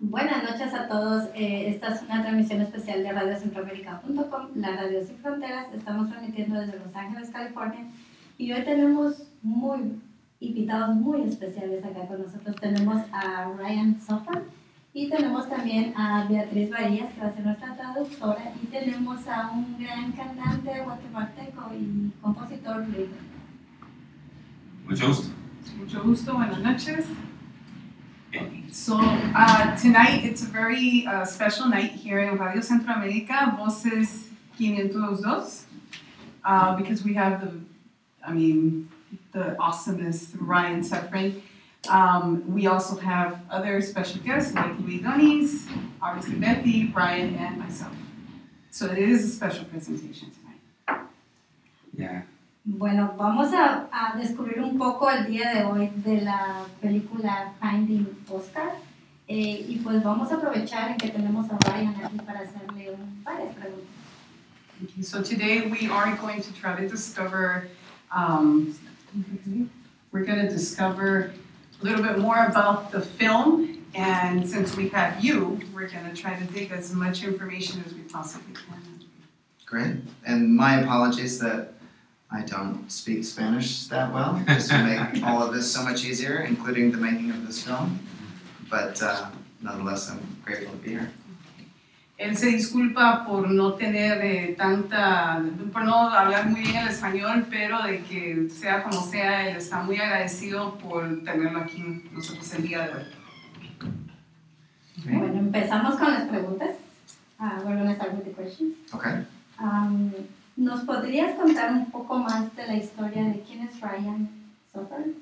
Buenas noches a todos. Eh, esta es una transmisión especial de radiocentroamérica.com, la Radio Sin Fronteras. Estamos transmitiendo desde Los Ángeles, California. Y hoy tenemos muy invitados muy especiales acá con nosotros. Tenemos a Ryan Soffer y tenemos también a Beatriz Varillas, que va a ser nuestra traductora. Y tenemos a un gran cantante guatemalteco y compositor, Luis. Mucho gusto. Mucho gusto, buenas noches. So uh, tonight it's a very uh, special night here in Radio Centroamérica, Voces 502, uh, because we have the, I mean, the awesomeness Ryan Sefrin. Um, we also have other special guests like Louis Donis, obviously Betty, Brian, and myself. So it is a special presentation tonight. Yeah. Bueno, vamos a, a, descubrir un poco el día de hoy de la película Finding Oscar. Eh, y pues vamos a aprovechar en que tenemos a Ryan aquí para hacerle un, varias preguntas. Okay, so today we are going to try to discover, um, we're going to discover a little bit more about the film. And since we have you, we're going to try to dig as much information as we possibly can. Great. And my apologies that I don't speak Spanish that well, just to make all of this so much easier, including the making of this film. But uh, nonetheless, I'm grateful to be here. Él se disculpa por no tener eh, tanta, por no hablar muy bien el español, pero de que sea como sea, él está muy agradecido por tenerlo aquí nosotros el día de hoy. Okay. Bueno, empezamos con las preguntas. Uh, we're going to start with the questions. Okay. Um, ¿Nos podrías contar un poco más de la historia de quién es Ryan Sofer?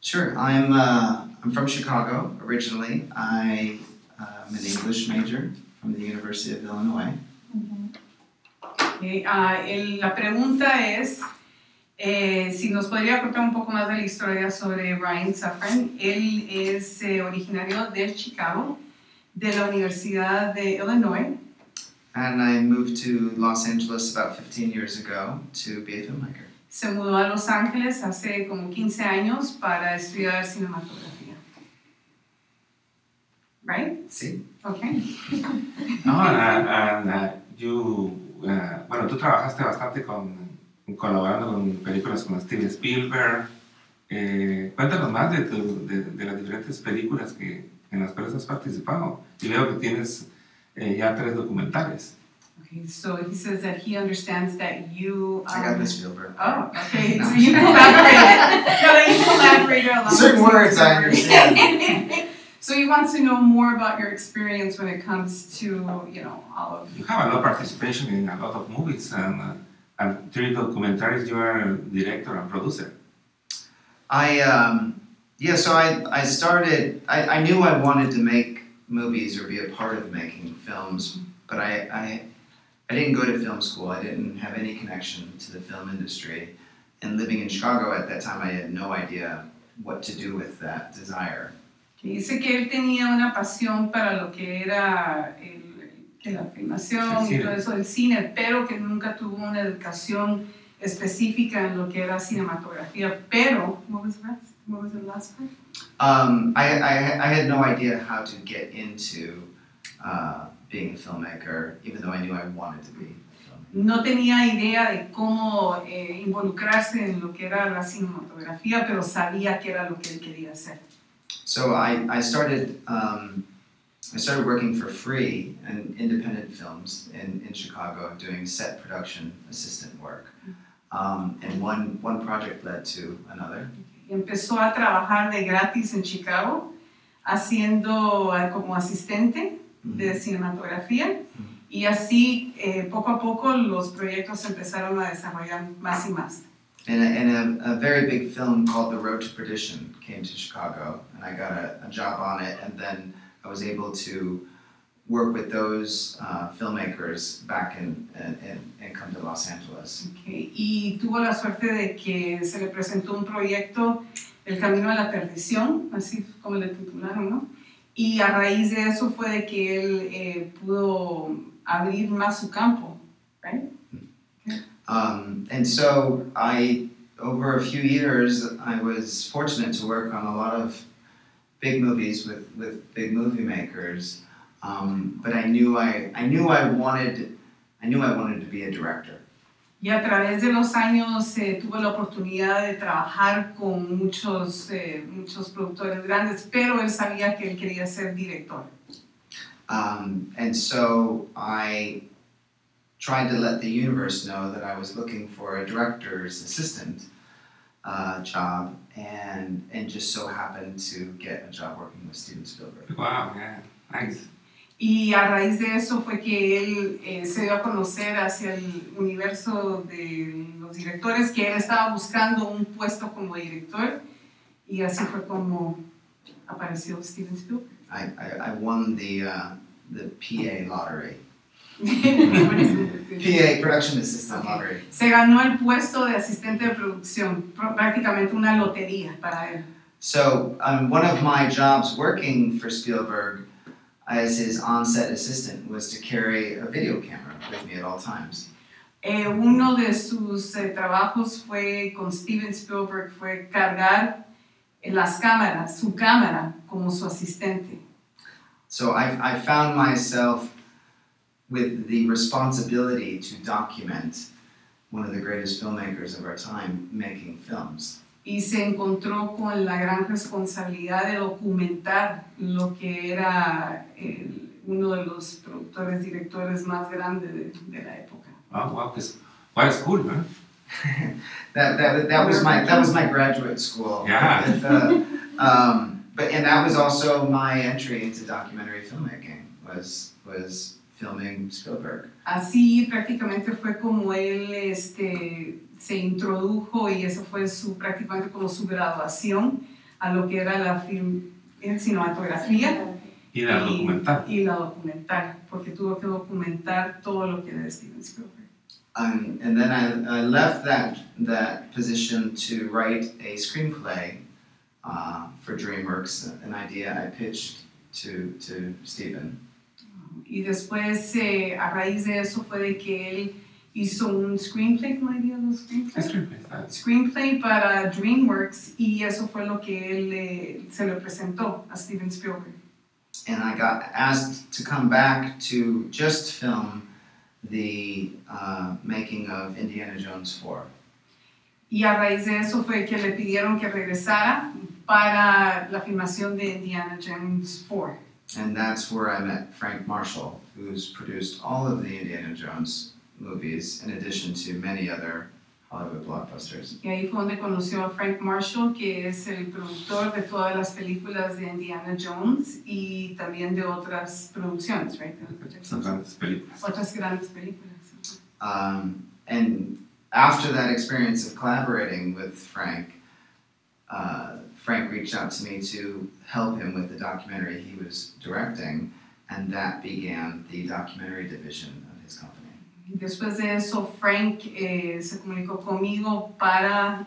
Sure. I'm, uh, I'm from Chicago originally. I, am an English major from the University of Illinois. -huh. okay. uh, el, la pregunta es eh, si nos podría contar un poco más de la historia sobre Ryan Safran. Él es eh, originario de Chicago, de la Universidad de Illinois. And I moved to Los Angeles about 15 years ago to be a filmmaker. Se mudó a Los Ángeles hace como 15 años para estudiar cinematografía. Right? Sí. Okay. no, and, and uh, you, uh, bueno, tú trabajaste bastante con, colaborando con películas como Steven Spielberg. Eh, cuéntanos más de, tu, de, de, las diferentes películas que, en las cuales has participado. Y veo que tienes eh, ya tres documentales. Okay, so he says that he understands that you. Um, I got this Spielberg. Oh, okay. so you collaborated. no, you collaborated a lot. Certain words I understand. so he wants to know more about your experience when it comes to, you know, all of. You have a lot of participation in a lot of movies and, uh, and three documentaries. You are a director and producer. I um, yeah. So I I started. I, I knew I wanted to make movies or be a part of making films, but I, I, I didn't go to film school. I didn't have any connection to the film industry. And living in Chicago at that time, I had no idea what to do with that desire. Dice que él tenía una pasión para lo que era el, la filmación y todo eso del cine, pero que nunca tuvo una educación específica en lo que era cinematografía. Pero, what was the rest? What was the last part? Um, I, I, I, had no idea how to get into uh, being a filmmaker, even though I knew I wanted to be. No tenía idea de cómo eh, involucrarse en lo que era la cinematografía, pero sabía que era lo que él quería hacer. So I, I started um, I started working for free in independent films in, in Chicago, doing set production assistant work. Um, and one, one project led to another. Empezó a trabajar de gratis en Chicago, haciendo uh, como asistente de cinematografía. Y así, eh, poco a poco, los proyectos empezaron a desarrollar más y más. And, a, and a, a, very big film called The Road to Perdition came to Chicago, and I got a, a job on it, and then I was able to work with those uh, filmmakers back in, in, in, come to Los Angeles. Okay. Y tuvo la suerte de que se le presentó un proyecto, El Camino a la Perdición, así como le titularon, ¿no? Y a raíz de eso fue de que él eh, pudo abrir más su campo, right? Okay. Um, and so I, over a few years, I was fortunate to work on a lot of big movies with, with big movie makers, um, but I knew I, I knew I wanted I knew I wanted to be a director. Y a través de los años eh, tuve la oportunidad de trabajar con muchos, eh, muchos productores grandes, pero él sabía que él quería ser director. Um, and so I tried to let the universe know that I was looking for a director's assistant uh, job, and and just so happened to get a job working with Steven Spielberg. Wow, yeah, nice. Y a raíz de eso fue que él eh, se dio a conocer hacia el universo de los directores, que él estaba buscando un puesto como director, y así fue como apareció Steven Spielberg. I, I, I won the uh, the PA lottery, PA production assistant Okay. lottery. Se ganó el puesto de asistente de producción, pr- prácticamente una lotería para él. So um, one of my jobs working for Spielberg as his on-set assistant was to carry a video camera with me at all times. Eh, uno de sus eh, trabajos fue con Steven Spielberg fue cargar eh, las cámaras, su cámara como su asistente. So I, I found myself with the responsibility to document one of the greatest filmmakers of our time making films. Y se encontró con la gran responsabilidad de documentar lo que era el- uno de los productores, directores más grandes de, de la época. Oh, wow, pues, what is cool, ¿no? That, that, that was my that was my graduate school. Yeah. With, uh, um, but and that was also my entry into documentary filmmaking was was filming Spielberg. Así prácticamente fue como él este, se introdujo y eso fue su, prácticamente como su graduación a lo que era la film, en cinematografía Y la y, documental. y la documental, porque tuvo que documentar todo lo que era de Steven Spielberg. Um, and then I, I left that that position to write a screenplay uh, for DreamWorks, an idea I pitched to to Stephen. Y después, eh, a raíz de eso, fue de que él hizo un screenplay, ¿cómo dirías los screenplay? Screenplay, ¿sabes? Screenplay para DreamWorks y eso fue lo que él eh, se le presentó a Steven Spielberg. and I got asked to come back to just film the uh, making of Indiana Jones 4. Y a raíz de eso fue que le pidieron que regresara para la filmación de Indiana Jones 4. And that's where I met Frank Marshall, who's produced all of the Indiana Jones movies, in addition to many other Hollywood blockbusters. Y ahí fue donde conoció a Frank Marshall, que es el productor de todas las películas de Indiana Jones y también de otras producciones, right? De Son grandes películas. Otras grandes películas. Um, and after that experience of collaborating with Frank, uh, Frank reached out to me to help him with the documentary he was directing, and that began the documentary division of his company. Después de eso, Frank eh, se comunicó conmigo para...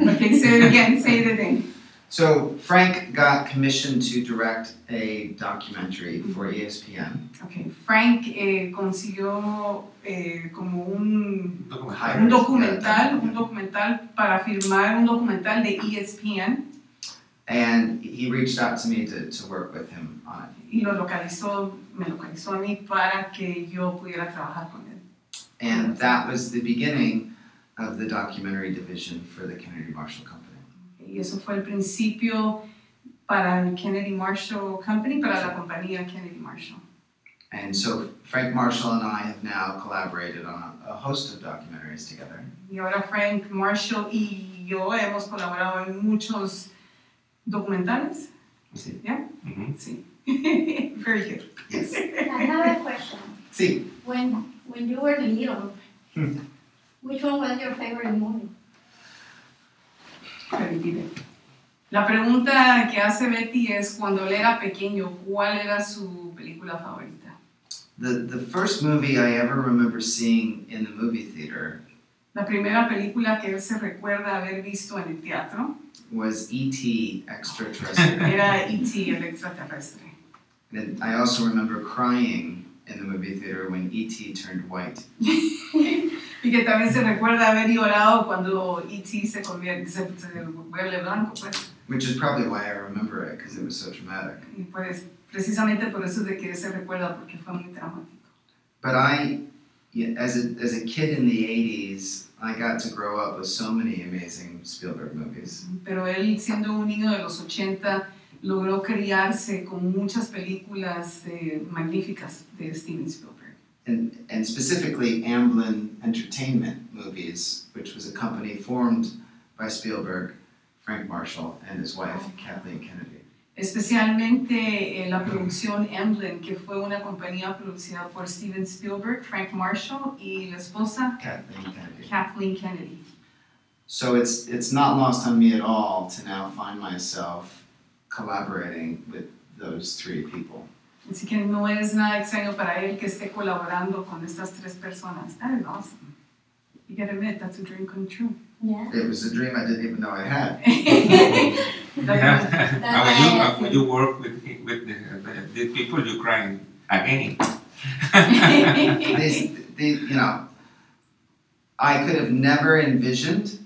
Okay, say it again, say it again. So Frank got commissioned to direct a documentary for ESPN. Okay, Frank eh, consiguió eh, como un, Un documental. un documental para filmar un documental de ESPN And he reached out to me to, to work with him on it. y lo localizó, me localizó a mí para que yo pudiera trabajar con él. And that was the beginning of the documentary division for the Kennedy Marshall Company. Y eso fue el principio para el Kennedy Marshall Company, para la compañía Kennedy Marshall. And so Frank Marshall and I have now collaborated on a, a host of documentaries together. Y ahora Frank Marshall y yo hemos colaborado en muchos documentales. Sí. ¿Ya? Ujú. Sí. Very good. Yes. I have a question. Sí. When, when you were little, Hmm. which one was your favorite movie? Repite. La pregunta que hace Betty es cuando él era pequeño, ¿cuál era su película favorita? The, the first movie I ever remember seeing in the movie theater La primera película que él se recuerda haber visto en el teatro was E.T. Extraterrestrial. era E.T. el extraterrestre. and I also remember crying in the movie theater when E.T. turned white. Y que también se recuerda haber llorado cuando E.T. se convierte, se, se vuelve blanco, pues. which is probably why I remember it because it was so traumatic. Y pues precisamente por eso es de que se recuerda porque fue muy traumático. But I, as a as a kid in the '80s, I got to grow up with so many amazing Spielberg movies. Pero él, siendo un niño de los 80, logró criarse con muchas películas eh, magníficas de Steven Spielberg. and, and specifically Amblin Entertainment Movies, which was a company formed by Spielberg, Frank Marshall, and his wife Kathleen Kennedy. Especialmente eh, la producción Emblem, que fue una compañía producida por Steven Spielberg, Frank Marshall y la esposa Kathleen Kennedy. Kathleen Kennedy. So it's it's not lost on me at all to now find myself collaborating with those three people. Así que no es nada extraño para él que esté colaborando con estas tres personas. That is awesome. You gotta admit, that's a dream come true. Yeah. It was a dream I didn't even know I had. Like, and when you, when you work with, with the, the, the people, you cry again. These, the, you know, I could have never envisioned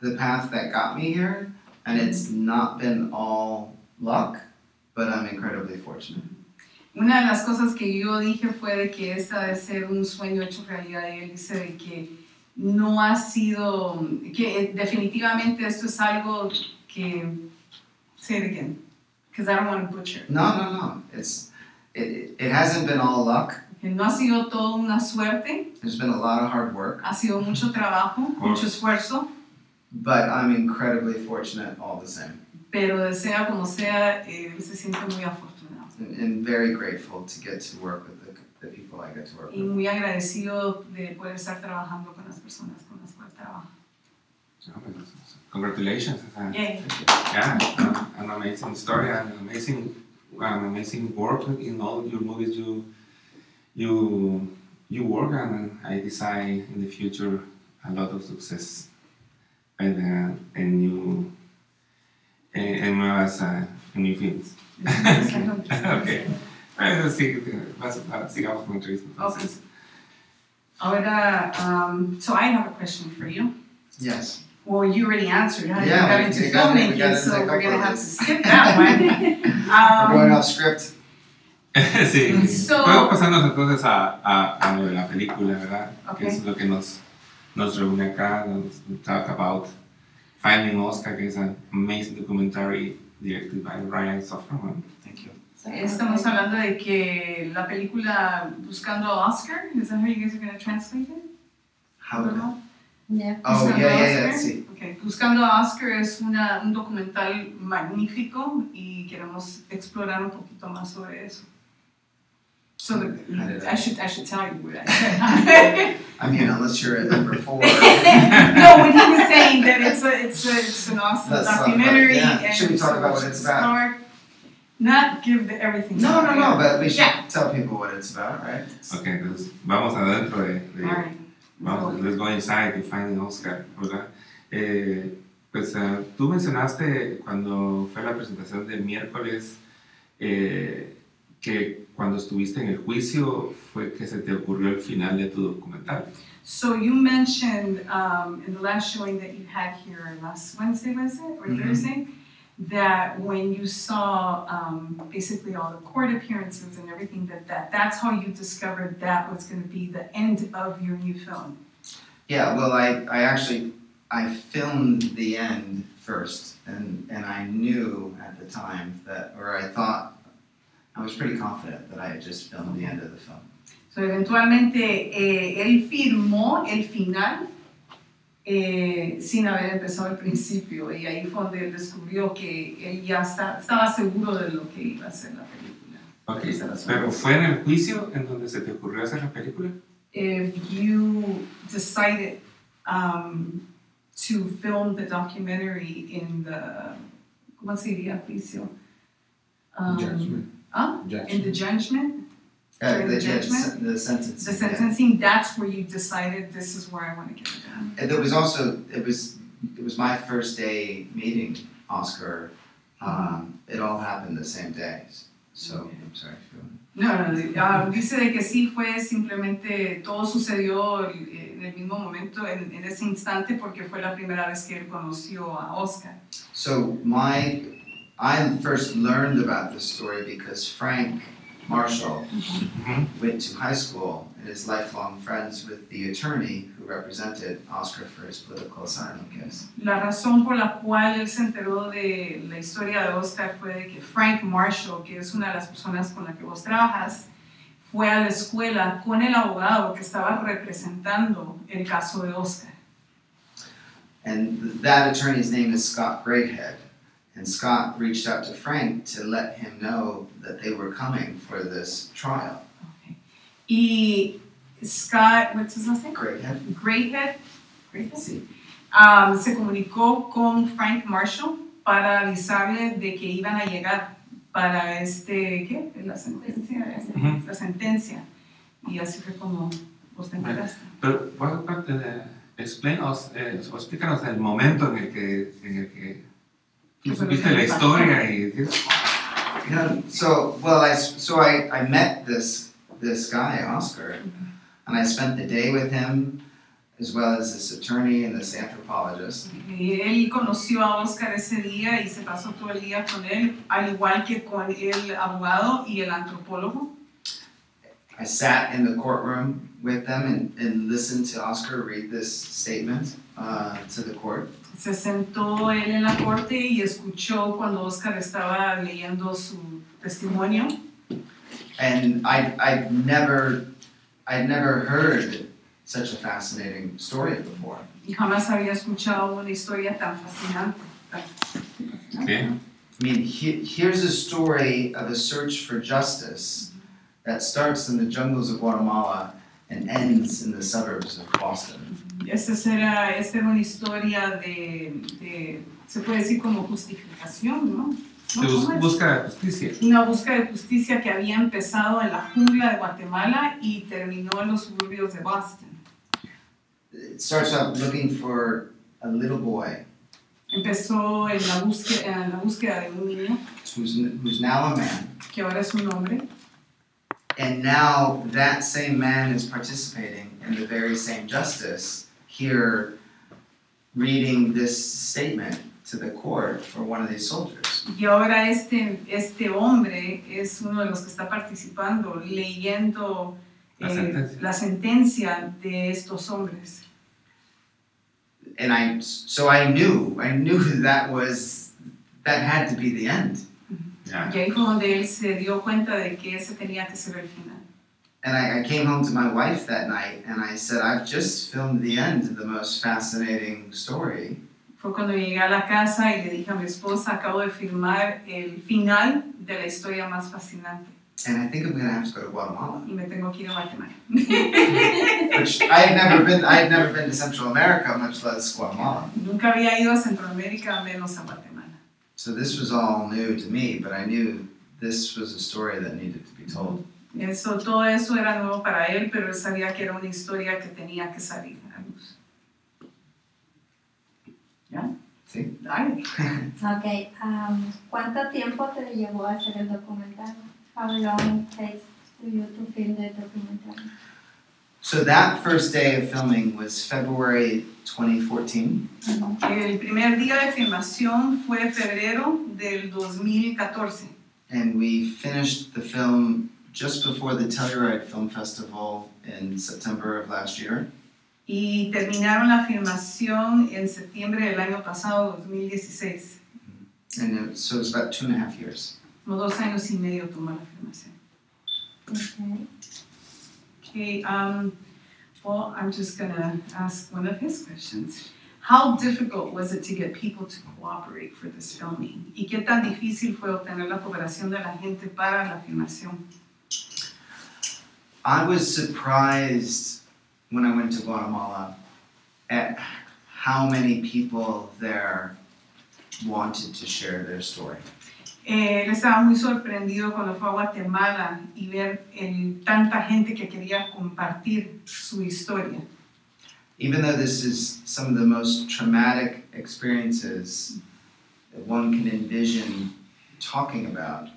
the path that got me here, and it's not been all luck, but I'm incredibly fortunate. Una de las cosas que yo dije fue de que esta de ser un sueño hecho realidad y él dice de que no ha sido, que definitivamente esto es algo que, say it again, because I don't want to butcher, No, no, no. It's it, it hasn't been all luck. no ha sido todo una suerte, There's been a lot of hard work, ha sido mucho trabajo, mucho esfuerzo, but I'm incredibly fortunate all the same, pero de sea como sea, eh, se siente muy afortunado. And, and very grateful to get to work with the, the people I get to work y with. muy agradecido de poder estar trabajando con las personas con las cuales trabajo. Congratulations. uh, Yay. Yeah, uh, an amazing story and an amazing, an amazing work in all your movies. You, you, you work, and I desire in the future a lot of success and uh, and new and, and nuevas uh, new films. okay. Bueno, sí, ah, sigamos con entrevista. entonces. Ahora, um, so I have a question for you. Yes. Well, you already answered how you Yeah, got we- into we got- we got so we're gonna have to skip that one. We're going Um, off script. sí. So- Podemos pasarnos entonces a, a, a lo de la película, ¿verdad? Okay. Que es lo que nos, nos reúne acá, nos talk about Finding Oscar, que es an amazing documentary directed by Ryan Sofferman. Thank you. Estamos hablando de que la película Buscando a Oscar, is that how you guys are gonna translate it? How? ¿Verdad? Yeah. Oh Buscando yeah, a yeah, yeah. See, Okay. Buscando a Oscar es una, un documental magnífico y queremos explorar un poquito más sobre eso. So the, I- should I should tell you what I said. I mean, unless you're at number four. no, when he was saying that it's a it's a it's an awesome That's documentary yeah. and Should we talk so about what it's about? start- Not give the everything. No, no, no. But we should Yeah. tell people what it's about, right? Ok, entonces vamos adentro de, de- All right. Vamos, let's go inside to find an Oscar, ¿verdad? Eh, pues eh, tú mencionaste cuando fue la presentación del miércoles eh, que cuando estuviste en el juicio fue que se te ocurrió el final de tu documental. So you mentioned um, in the last showing that you had here last Wednesday, was it, or Mhm. Thursday, that when you saw um, basically all the court appearances and everything, that, that that's how you discovered that was going to be the end of your new film. Yeah. Well, I, I actually, I filmed the end first, and and I knew at the time that, or I thought, I was pretty confident that I had just filmed the end of the film. So eventualmente eh, él firmó el final eh, sin haber empezado el principio y ahí fue donde él descubrió que él ya está, estaba seguro de lo que iba a ser la película. Ok, Esa razón. pero fue en el juicio en donde se te ocurrió hacer la película. if you decided um, to film the documentary in the, ¿cómo se diría juicio? Um, ah, In the judgment, Uh, During the, judgment? the sentence. the sentencing, that's where you decided this is where I want to get it done. And there was also it was it was my first day meeting Oscar. Um, it all happened the same day. So I'm sorry. Phil. No, no, no, ah, dice de que sí fue simplemente, todo sucedió en en el mismo momento, en, en ese instante, porque fue la primera vez que él conoció a Oscar. So my, I first learned about this story because Frank Marshall mm-hmm. Ujú. went to high school and is lifelong friends with the attorney who represented Oscar for his political asylum case. La razón por la cual él se enteró de la historia de Oscar fue de que Frank Marshall, que es una de las personas con la que vos trabajas, fue a la escuela con el abogado que estaba representando el caso de Oscar. And that attorney's name is Scott Greathead. And Scott reached out to Frank to let him know that they were coming for this trial. Y Scott, what's his last name? Greathead? Greathead, Greathead? Sí. um, se comunicó con Frank Marshall para avisarle de que iban a llegar para este, ¿qué? La sentencia. Ujú. La sentencia. Y así fue como vos te enteraste. Pero, ¿puedes uh, explícanos, eh, explícanos el momento en el que, en el que tú Que fue lo supiste que la historia y Yeah, so well, I so I, I met this this guy Oscar, and I spent the day with him, as well as this attorney and this anthropologist. Él conoció a Oscar ese día y se pasó todo el día con él, al igual que con el abogado y el antropólogo. I sat in the courtroom with them and, and listened to Oscar read this statement uh, to the court. Se sentó él en la corte y escuchó cuando Oscar estaba leyendo su testimonio. And I I never I'd never heard such a fascinating story before. y jamás había escuchado una historia tan fascinante. ¿qué? I mean, he, here's a story of a search for justice that starts in the jungles of Guatemala and ends in the suburbs of Boston. Esta era, esta era una historia de, de, se puede decir como justificación, ¿no? ¿No? De busca de justicia. Una búsqueda de justicia que había empezado en la jungla de Guatemala y terminó en los suburbios de Boston. It starts out looking for a little boy Empezó en la búsqueda, en la búsqueda de un niño who's, who's now a man, que ahora es un hombre and now that same man is participating in the very same justice here, reading this statement to the court for one of these soldiers. y ahora este, este hombre es uno de los que está participando leyendo La eh, sentencia. la sentencia de estos hombres. And I, so I knew, I knew that was, that had to be the end. Ya. Y ahí fue donde él se dio cuenta de que ese tenía que ser el final. And I, I came home to my wife that night and I said, I've just filmed the end of the most fascinating story. Fue cuando llegué a la casa y le dije a mi esposa, acabo de filmar el final de la historia más fascinante And I think I'm gonna have to go to Guatemala. y me tengo que ir a Guatemala. Which I had never been, I had never been to Central America, much less Guatemala. Nunca había ido a Centroamérica, menos a Guatemala. So this was all new to me, but I knew this was a story that needed to be told. Eso, todo eso era nuevo para él, pero él sabía que era una historia que tenía que salir a la luz. ¿Ya? Sí. Dale. Ok, um, ¿cuánto tiempo te llevó a hacer el documental? How long takes to you to film the documentary? So that first day of filming was February 2014. El primer día de filmación fue febrero del 2014 And we finished the film just before the Telluride Film Festival in September of last year. y terminaron la filmación en septiembre del año pasado, 2016. And so it was about two and a half years. Como dos años y medio tomó la filmación. Okay. Okay, um, well, I'm just gonna ask one of his questions. How difficult was it to get people to cooperate for this filming? ¿Y qué tan difícil fue obtener la cooperación de la gente para la filmación? I was surprised when I went to Guatemala at how many people there wanted to share their story. Eh, él estaba muy sorprendido cuando fue a Guatemala y ver el, tanta gente que quería compartir su historia. Even though this is some of the most traumatic experiences that one can envision talking about,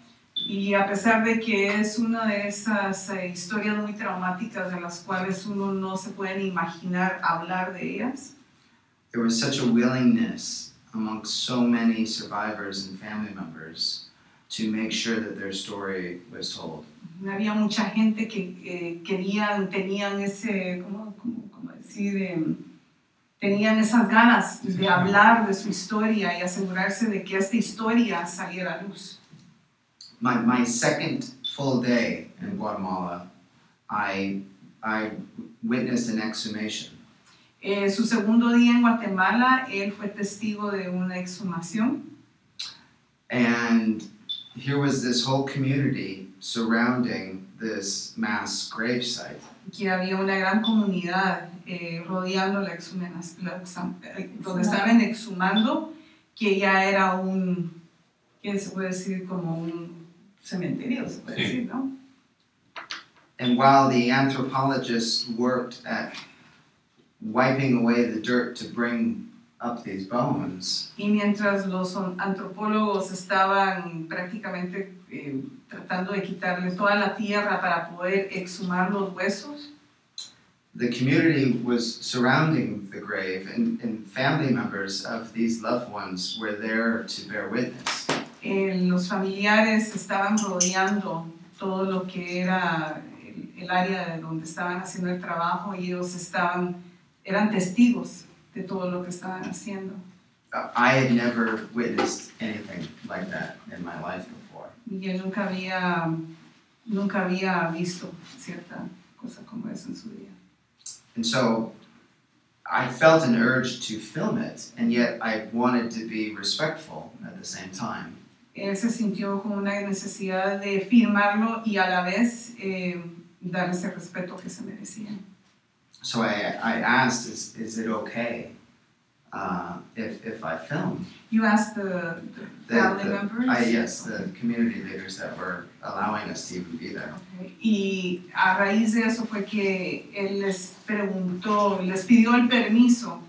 Y a pesar de que es una de esas eh, historias muy traumáticas de las cuales uno no se puede ni imaginar hablar de ellas, there was such a willingness among so many survivors and family members to make sure that their story was told. había mucha gente que eh, querían, tenían ese, ¿cómo, cómo- cómo decir? Em, tenían esas ganas de hablar de su historia y asegurarse de que esta historia saliera a luz. My, my second full day in Guatemala, I, I witnessed an exhumation. Eh, su segundo día en Guatemala, él fue testigo de una exhumación And here was this whole community surrounding this mass gravesite. que había una gran comunidad eh, rodeando la exam- eh, donde estaban exhumando, que ya era un, ¿qué se puede decir? Como un cementerio, se puede Sí. decir, ¿no? And while the anthropologists worked at wiping away the dirt to bring up these bones, Y mientras los antropólogos estaban prácticamente eh, tratando de quitarle toda la tierra para poder exhumar los huesos, the community was surrounding the grave, and, and family members of these loved ones were there to bear witness. Eh, los familiares estaban rodeando todo lo que era el, el área de donde estaban haciendo el trabajo y ellos estaban, eran testigos de todo lo que estaban haciendo. I had never witnessed anything like that in my life before. Y él nunca había, nunca había visto cierta cosa como eso en su vida. And so I felt an urge to film it, and yet I wanted to be respectful at the same time. Él se sintió como una necesidad de firmarlo y a la vez eh, darle ese respeto que se merecía. So I, I asked, is, is it okay uh, if, if I film? You asked the, the The- family the- members? I, yes, the community leaders that were allowing us to even be there. Ok. Y a raíz de eso fue que él les preguntó, les pidió el permiso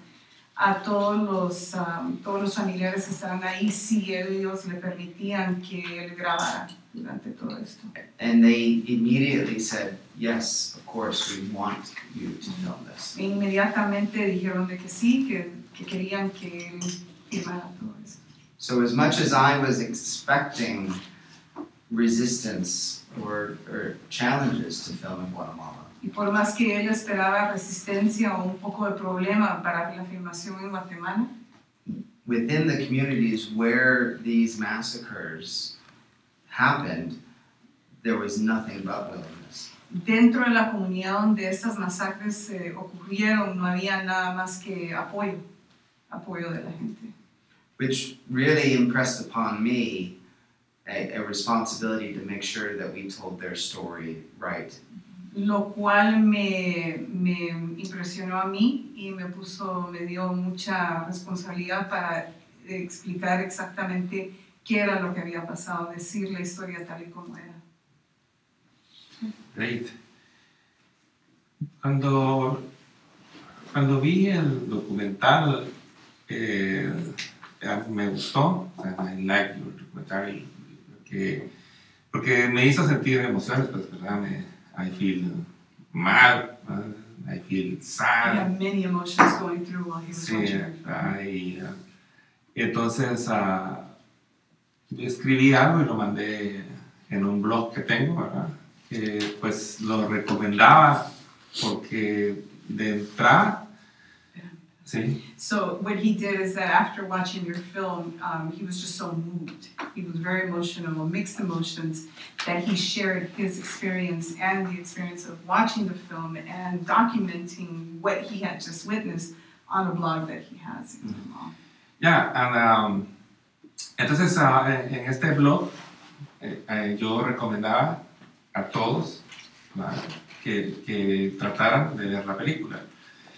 a todos los, um, todos los familiares que estaban ahí si ellos le permitían que él grabara durante todo esto. And they immediately said, yes, of course, we want you to film this. E inmediatamente dijeron de que sí, que, que querían que él firmara todo esto. So as much as I was expecting resistance or, or challenges to film in Guatemala, Y por más que él esperaba resistencia o un poco de problema para la filmación en Guatemala, within the communities where these massacres happened, there was nothing but willingness. dentro de la comunidad donde estas masacres eh, ocurrieron no había nada más que apoyo, apoyo de la gente. which really impressed upon me a, a responsibility to make sure that we told their story right. Lo cual me, me impresionó a mí y me puso, me dio mucha responsabilidad para explicar exactamente qué era lo que había pasado, decir la historia tal y como era. Great. Cuando, cuando vi el documental, eh, eh, me gustó, I like your documentary, porque, porque me hizo sentir emociones, pues, ¿verdad? Me, I feel mal, uh, I feel sad, had many emotions going through while he was Sí, ah, entonces yo escribí algo y lo mandé en un blog que tengo, ¿verdad? Que pues lo recomendaba porque de entrada, sí, So what he did is that after watching your film, um, he was just so moved. He was very emotional, mixed emotions, that he shared his experience and the experience of watching the film and documenting what he had just witnessed on a blog that he has. in Guatemala. ya, and, um, entonces en, en este blog eh, eh, yo recomendaba a todos ¿verdad? que, que trataran de ver la película.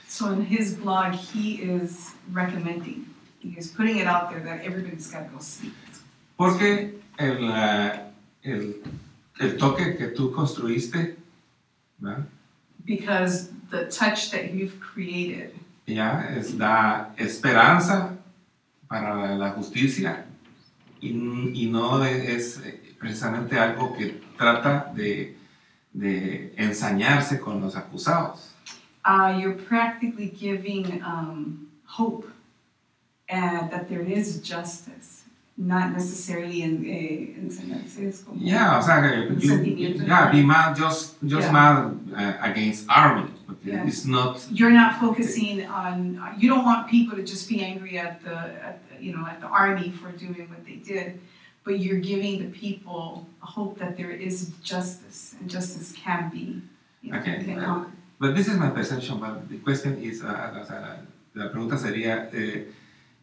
So in his blog, he is recommending, he is putting it out there that everybody's got to go see. it. Porque el, ah, el, el toque que tú construiste, ¿verdad? Because the touch that you've created ya es da esperanza para la justicia y, y no es precisamente algo que trata de, de ensañarse con los acusados. Uh, you're practically giving um, hope uh, that there is justice, not necessarily in, eh, enseñarse es como- Yeah, o sea, que Un you, yeah, be mad, just, just Yeah. mad uh, against army. Yeah. It's not, You're not focusing on. You don't want people to just be angry at the, at the, you know, at the army for doing what they did, but you're giving the people a hope that there is justice and justice can be. You know, Okay. But this is my perception, but the question is, uh, o sea, la, la pregunta sería, eh,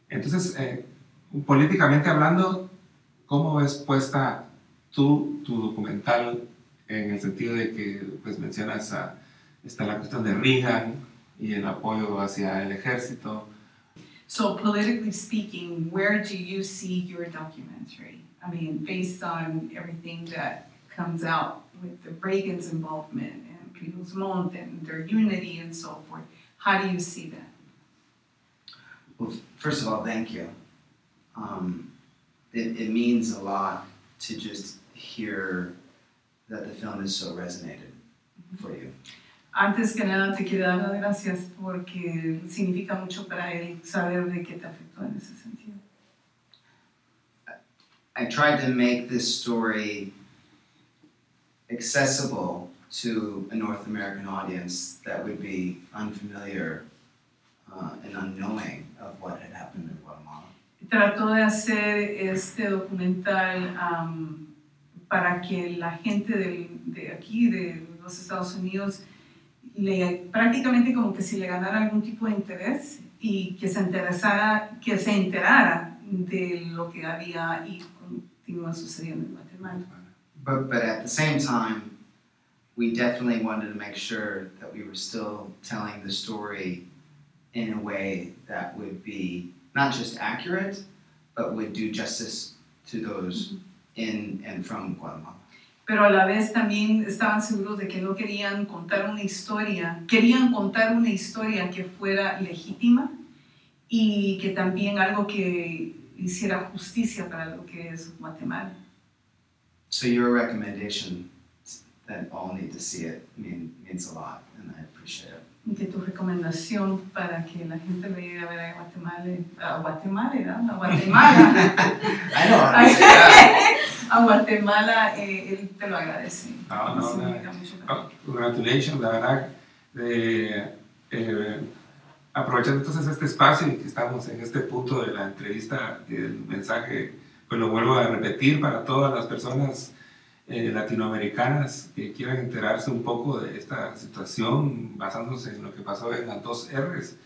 entonces, eh, políticamente hablando, ¿cómo ves puesta tú, tu documental en el sentido de que pues mencionas a, está la cuestión de Reagan y el apoyo hacia el ejército? So politically speaking, where do you see your documentary? I mean, based on everything that comes out with the Reagan's involvement Pius Montt their unity and so forth, how do you see that? Well, first of all, thank you. Um, it, it means a lot to just hear that the film is so resonated for you. Antes que nada, te quiero dar las gracias porque significa mucho para él saber de qué te afectó en ese sentido. I tried to make this story accessible to a North American audience that would be unfamiliar uh, and unknowing of what had happened in Guatemala. Trató de hacer este documental am, para que la gente del- de aquí, de los Estados Unidos, le, prácticamente como que si le ganara algún tipo de interés y que se interesara, que se enterara de lo que había y continúa sucediendo en Guatemala. But, but at the same time, we definitely wanted to make sure that we were still telling the story in a way that would be not just accurate, but would do justice to those in and from Guatemala. pero a la vez también estaban seguros de que no querían contar una historia, querían contar una historia que fuera legítima y que también algo que hiciera justicia para lo que es Guatemala. So your recommendation that all need to see it mean, means a lot, and I appreciate it. Y que tu recomendación para que la gente llegue a ver a Guatemala, a Guatemala, ¿verdad? A Guatemala, I know that. a Guatemala, eh, él te lo agradece. No, no, no. para Oh, congratulations, la verdad. eh, eh, aprovechando entonces este espacio y que estamos en este punto de la entrevista, el mensaje, pues lo vuelvo a repetir para todas las personas eh, latinoamericanas que quieran enterarse un poco de esta situación basándose en lo que pasó en las dos R's.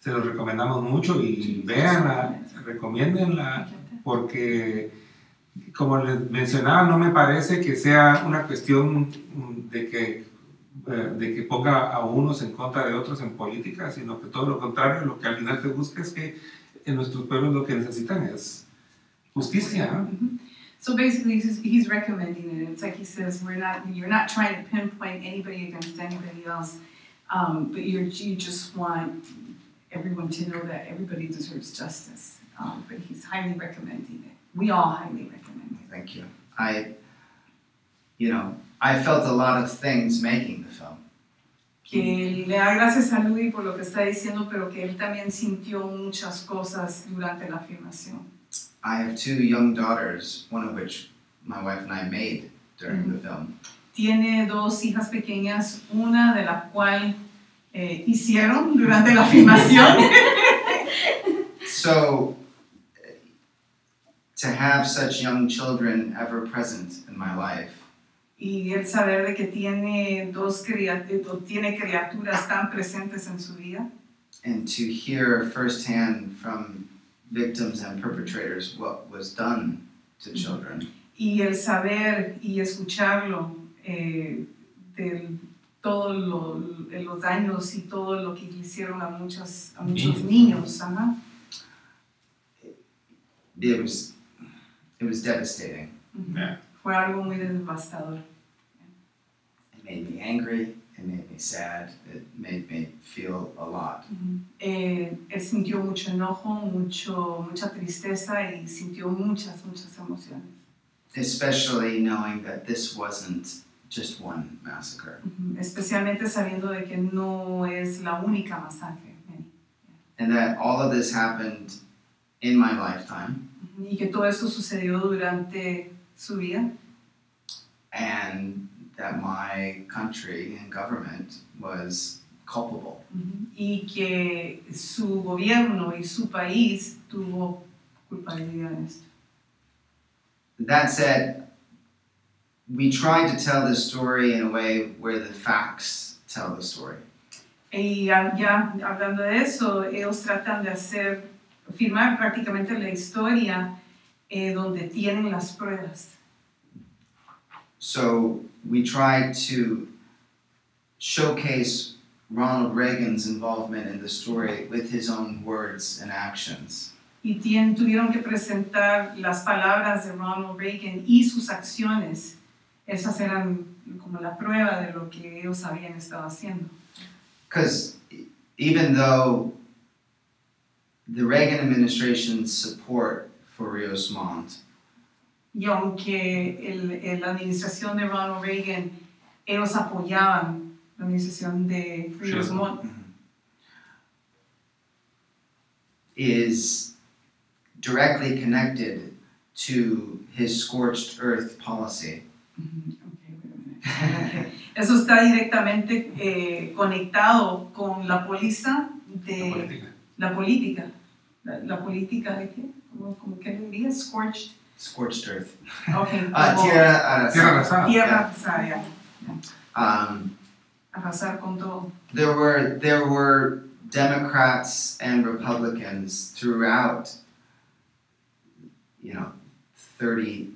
Se los recomendamos mucho y véanla, recomiéndenla porque como les mencionaba, no me parece que sea una cuestión mm, de que, eh, de que ponga a unos en contra de otros en política, sino que todo lo contrario, lo que al final se busca es que en nuestros pueblos lo que necesitan es justicia. ¿no? So basically, he's, he's recommending it. It's like he says, we're not, you're not trying to pinpoint anybody against anybody else, um, but you're, you just want everyone to know that everybody deserves justice. Um, but he's highly recommending it. We all highly recommend it. Thank you. I, you know, I felt a lot of things making the film. Que le da gracias a Louis por lo que está diciendo, pero que él también sintió muchas cosas durante la filmación. I have two young daughters, one of which my wife and I made during the film. Tiene dos hijas pequeñas, una de la cual eh, hicieron durante la filmación. So, to have such young children ever present in my life y el saber de que tiene dos criaturas, tiene criaturas tan presentes en su vida and to hear firsthand from victims and perpetrators what was done to children y el saber y escucharlo eh, de todos lo- los daños y todo lo que hicieron a muchos, a muchos niños. ajá. it was it was devastating Yeah. Fue algo muy devastador. it made me angry it made me sad it made me feel a lot él sintió mucho enojo, mucho, mucha tristeza y sintió muchas, muchas emociones. especially knowing that this wasn't just one massacre. Ujú, Especialmente sabiendo de que no es la única masacre. And that all of this happened in my lifetime, Y que todo esto sucedió durante su vida. and that my country and government was culpable. Ujú. Y que su gobierno y su país tuvo culpabilidad en esto. That said, we tried to tell this story in a way where the facts tell the story. Y ya hablando de eso, ellos tratan de hacer, firmar prácticamente la historia eh, donde tienen las pruebas. So we try to showcase Ronald Reagan's involvement in the story with his own words and actions. Y tuvieron que presentar las palabras de Ronald Reagan y sus acciones. Esas eran como la prueba de lo que ellos habían estado haciendo. Because even though the Reagan administration's support for Rios Montt Y aunque el, el- la administración de Ronald Reagan, ellos apoyaban la administración de. Montt, is directly connected to his scorched earth policy. Eso está directamente eh, conectado con la póliza La de política. la política. La, la política de qué? ¿Cómo, cómo que le diría? Scorched. Scorched earth. Okay. Uh, tierra arrasada. Tierra arrasada. tierra arrasada, ya. Um, Arrasar con todo. there were there were Democrats and Republicans throughout, you know, thirty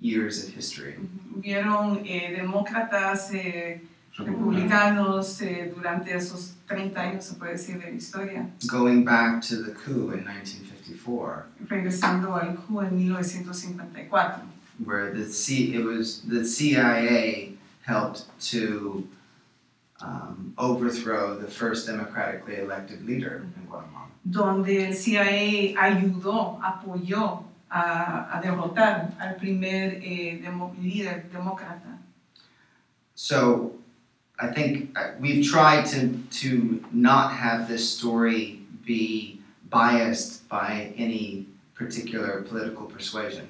years of history. Hubieron eh, demócratas, eh, republicanos eh, durante esos 30 años, se puede decir, de la historia, Going back to the coup in 1954, regresando al coup en 1954. where the C it was the CIA helped to um, overthrow the first democratically elected leader in Guatemala. donde el CIA ayudó, apoyó a, a derrotar al primer eh, demo- líder demócrata. So I think uh, we've tried to to not have this story be biased by any particular political persuasion.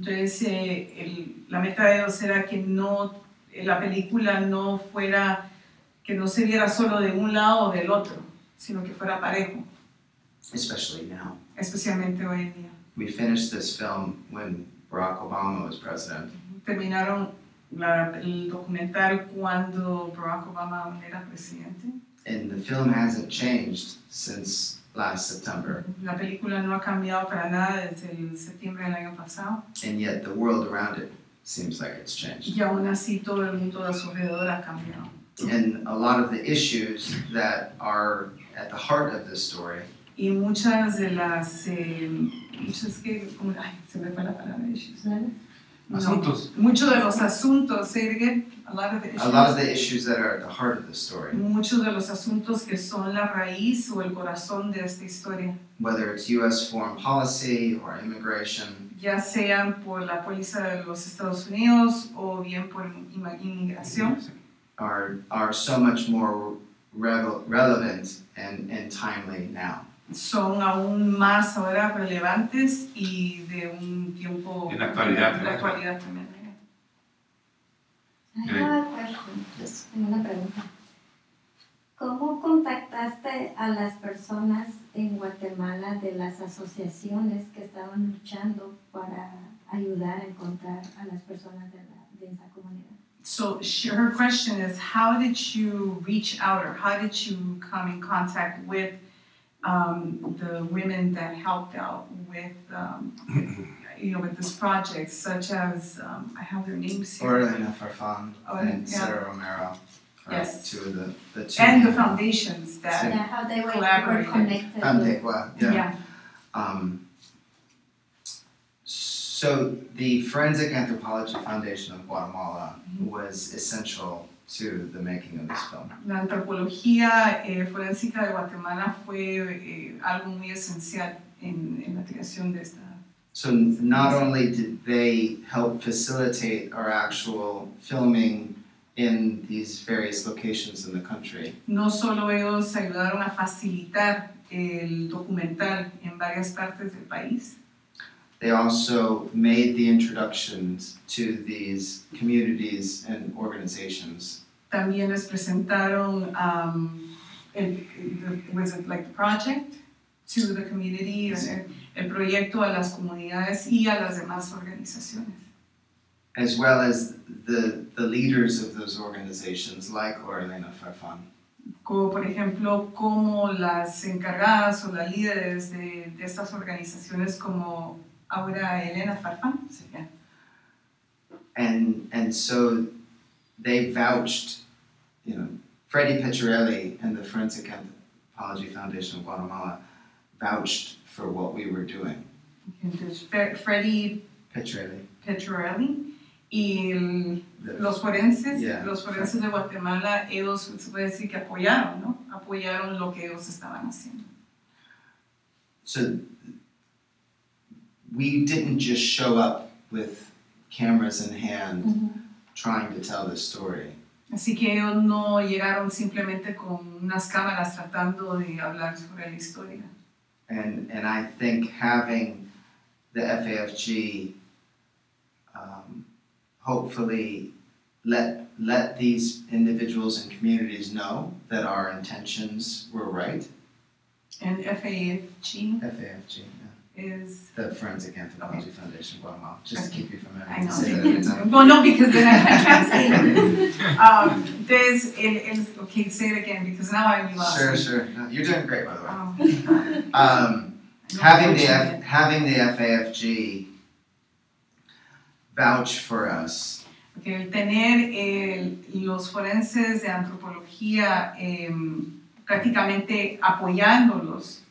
Entonces, eh, el- la meta de ellos era que no, eh, la película no fuera, que no se viera solo de un lado o del otro, sino que fuera parejo, especially now. especialmente hoy en día. We finished this film when Barack Obama was president, Terminaron la- el documental cuando Barack Obama era presidente. and the film hasn't changed since last September. La película no ha cambiado para nada desde el septiembre del año pasado. And yet the world around it seems like it's changed. Y aún así todo el mundo a su alrededor ha cambiado. And a lot of the issues that are at the heart of this story Y muchas de las, eh, muchas que, como- ay, se me fue la palabra, issues. No. Asuntos. Muchos de los asuntos, say it again, a lot of the a lot of issues. the issues that are at the heart of the story, Muchos de los asuntos que son la raíz o el corazón de esta historia, whether it's US foreign policy or immigration, ya sean por la póliza de los Estados Unidos o bien por inmigración, are, are so much more relevant and, and timely now. Son aún más ahora relevantes y de un tiempo En la actualidad, de ¿no? actualidad también. I have a question. Yes, Tengo una pregunta. ¿Cómo contactaste a las personas en Guatemala de las asociaciones que estaban luchando para ayudar a encontrar a las personas de, la, de esa comunidad? So she, her question is, how did you reach out, or how did you come in contact with um, the women that helped out with, um, you know, with this project, such as um, I have their names here, Orlena Farfan Oh, and yeah. Sarah Romero are Yes. two of the, the two. and the foundations that, Yeah, how they were, were Collaborated. connected. with- yeah. yeah. Um, so the Forensic Anthropology Foundation of Guatemala Mhm. was essential to the making of this film. La antropología eh, forénsica de Guatemala fue eh, algo muy esencial en, en la creación de esta So not only did they help facilitate our actual filming in these various locations in the country, No solo ellos ayudaron a facilitar el documental en varias partes del país, they also made the introductions to these communities and organizations. también les presentaron um, el, el- was it like the project to the community, el, el proyecto a las comunidades y a las demás organizaciones. as well as the, the leaders of those organizations, like Orlena Farfan. Como por ejemplo, como las encargadas o las líderes de, de estas organizaciones como ahora Elena Farfán, ya. And, and so they vouched, you know, Freddie Picciarelli and the Forensic Anthropology Foundation of Guatemala vouched for what we were doing. Entonces, Fe- Freddy Picciarelli. Petrarelli y el- the- los forenses, Yeah. los forenses de Guatemala, ellos se puede decir que apoyaron, ¿no? Apoyaron lo que ellos estaban haciendo. So we didn't just show up with cameras in hand trying to tell this story. Así que ellos no llegaron simplemente con unas cámaras tratando de hablar sobre la historia. And, and I think having the FAFG um, hopefully let, let these individuals and communities know that our intentions were right. And FAFG FAFG. Is the Forensic Anthropology Foundation Guatemala, just to keep you from I having to know. say that every time. Well, no, because then I, I can't say it. Um, there's, it, it's, okay, say it again, because now I'm lost. Sure, sure. No, you're doing great, by the way. Um, Um, having the. F, having the FAFG vouch for us Porque el tener el- los forenses de antropología em, prácticamente apoyándolos,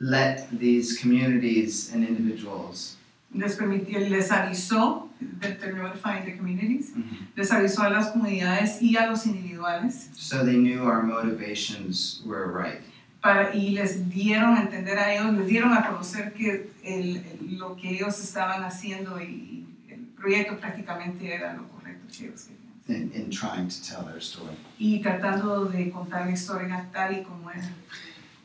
let these communities and individuals les permitió, les avisó, notifying the communities, les avisó a las comunidades y a los individuales so they knew our motivations were right. para, y les dieron a entender a ellos, les dieron a conocer que el, el- lo que ellos estaban haciendo y el proyecto prácticamente era lo correcto que ellos querían. In, in trying to tell their story. Y tratando de contar la historia tal y como era.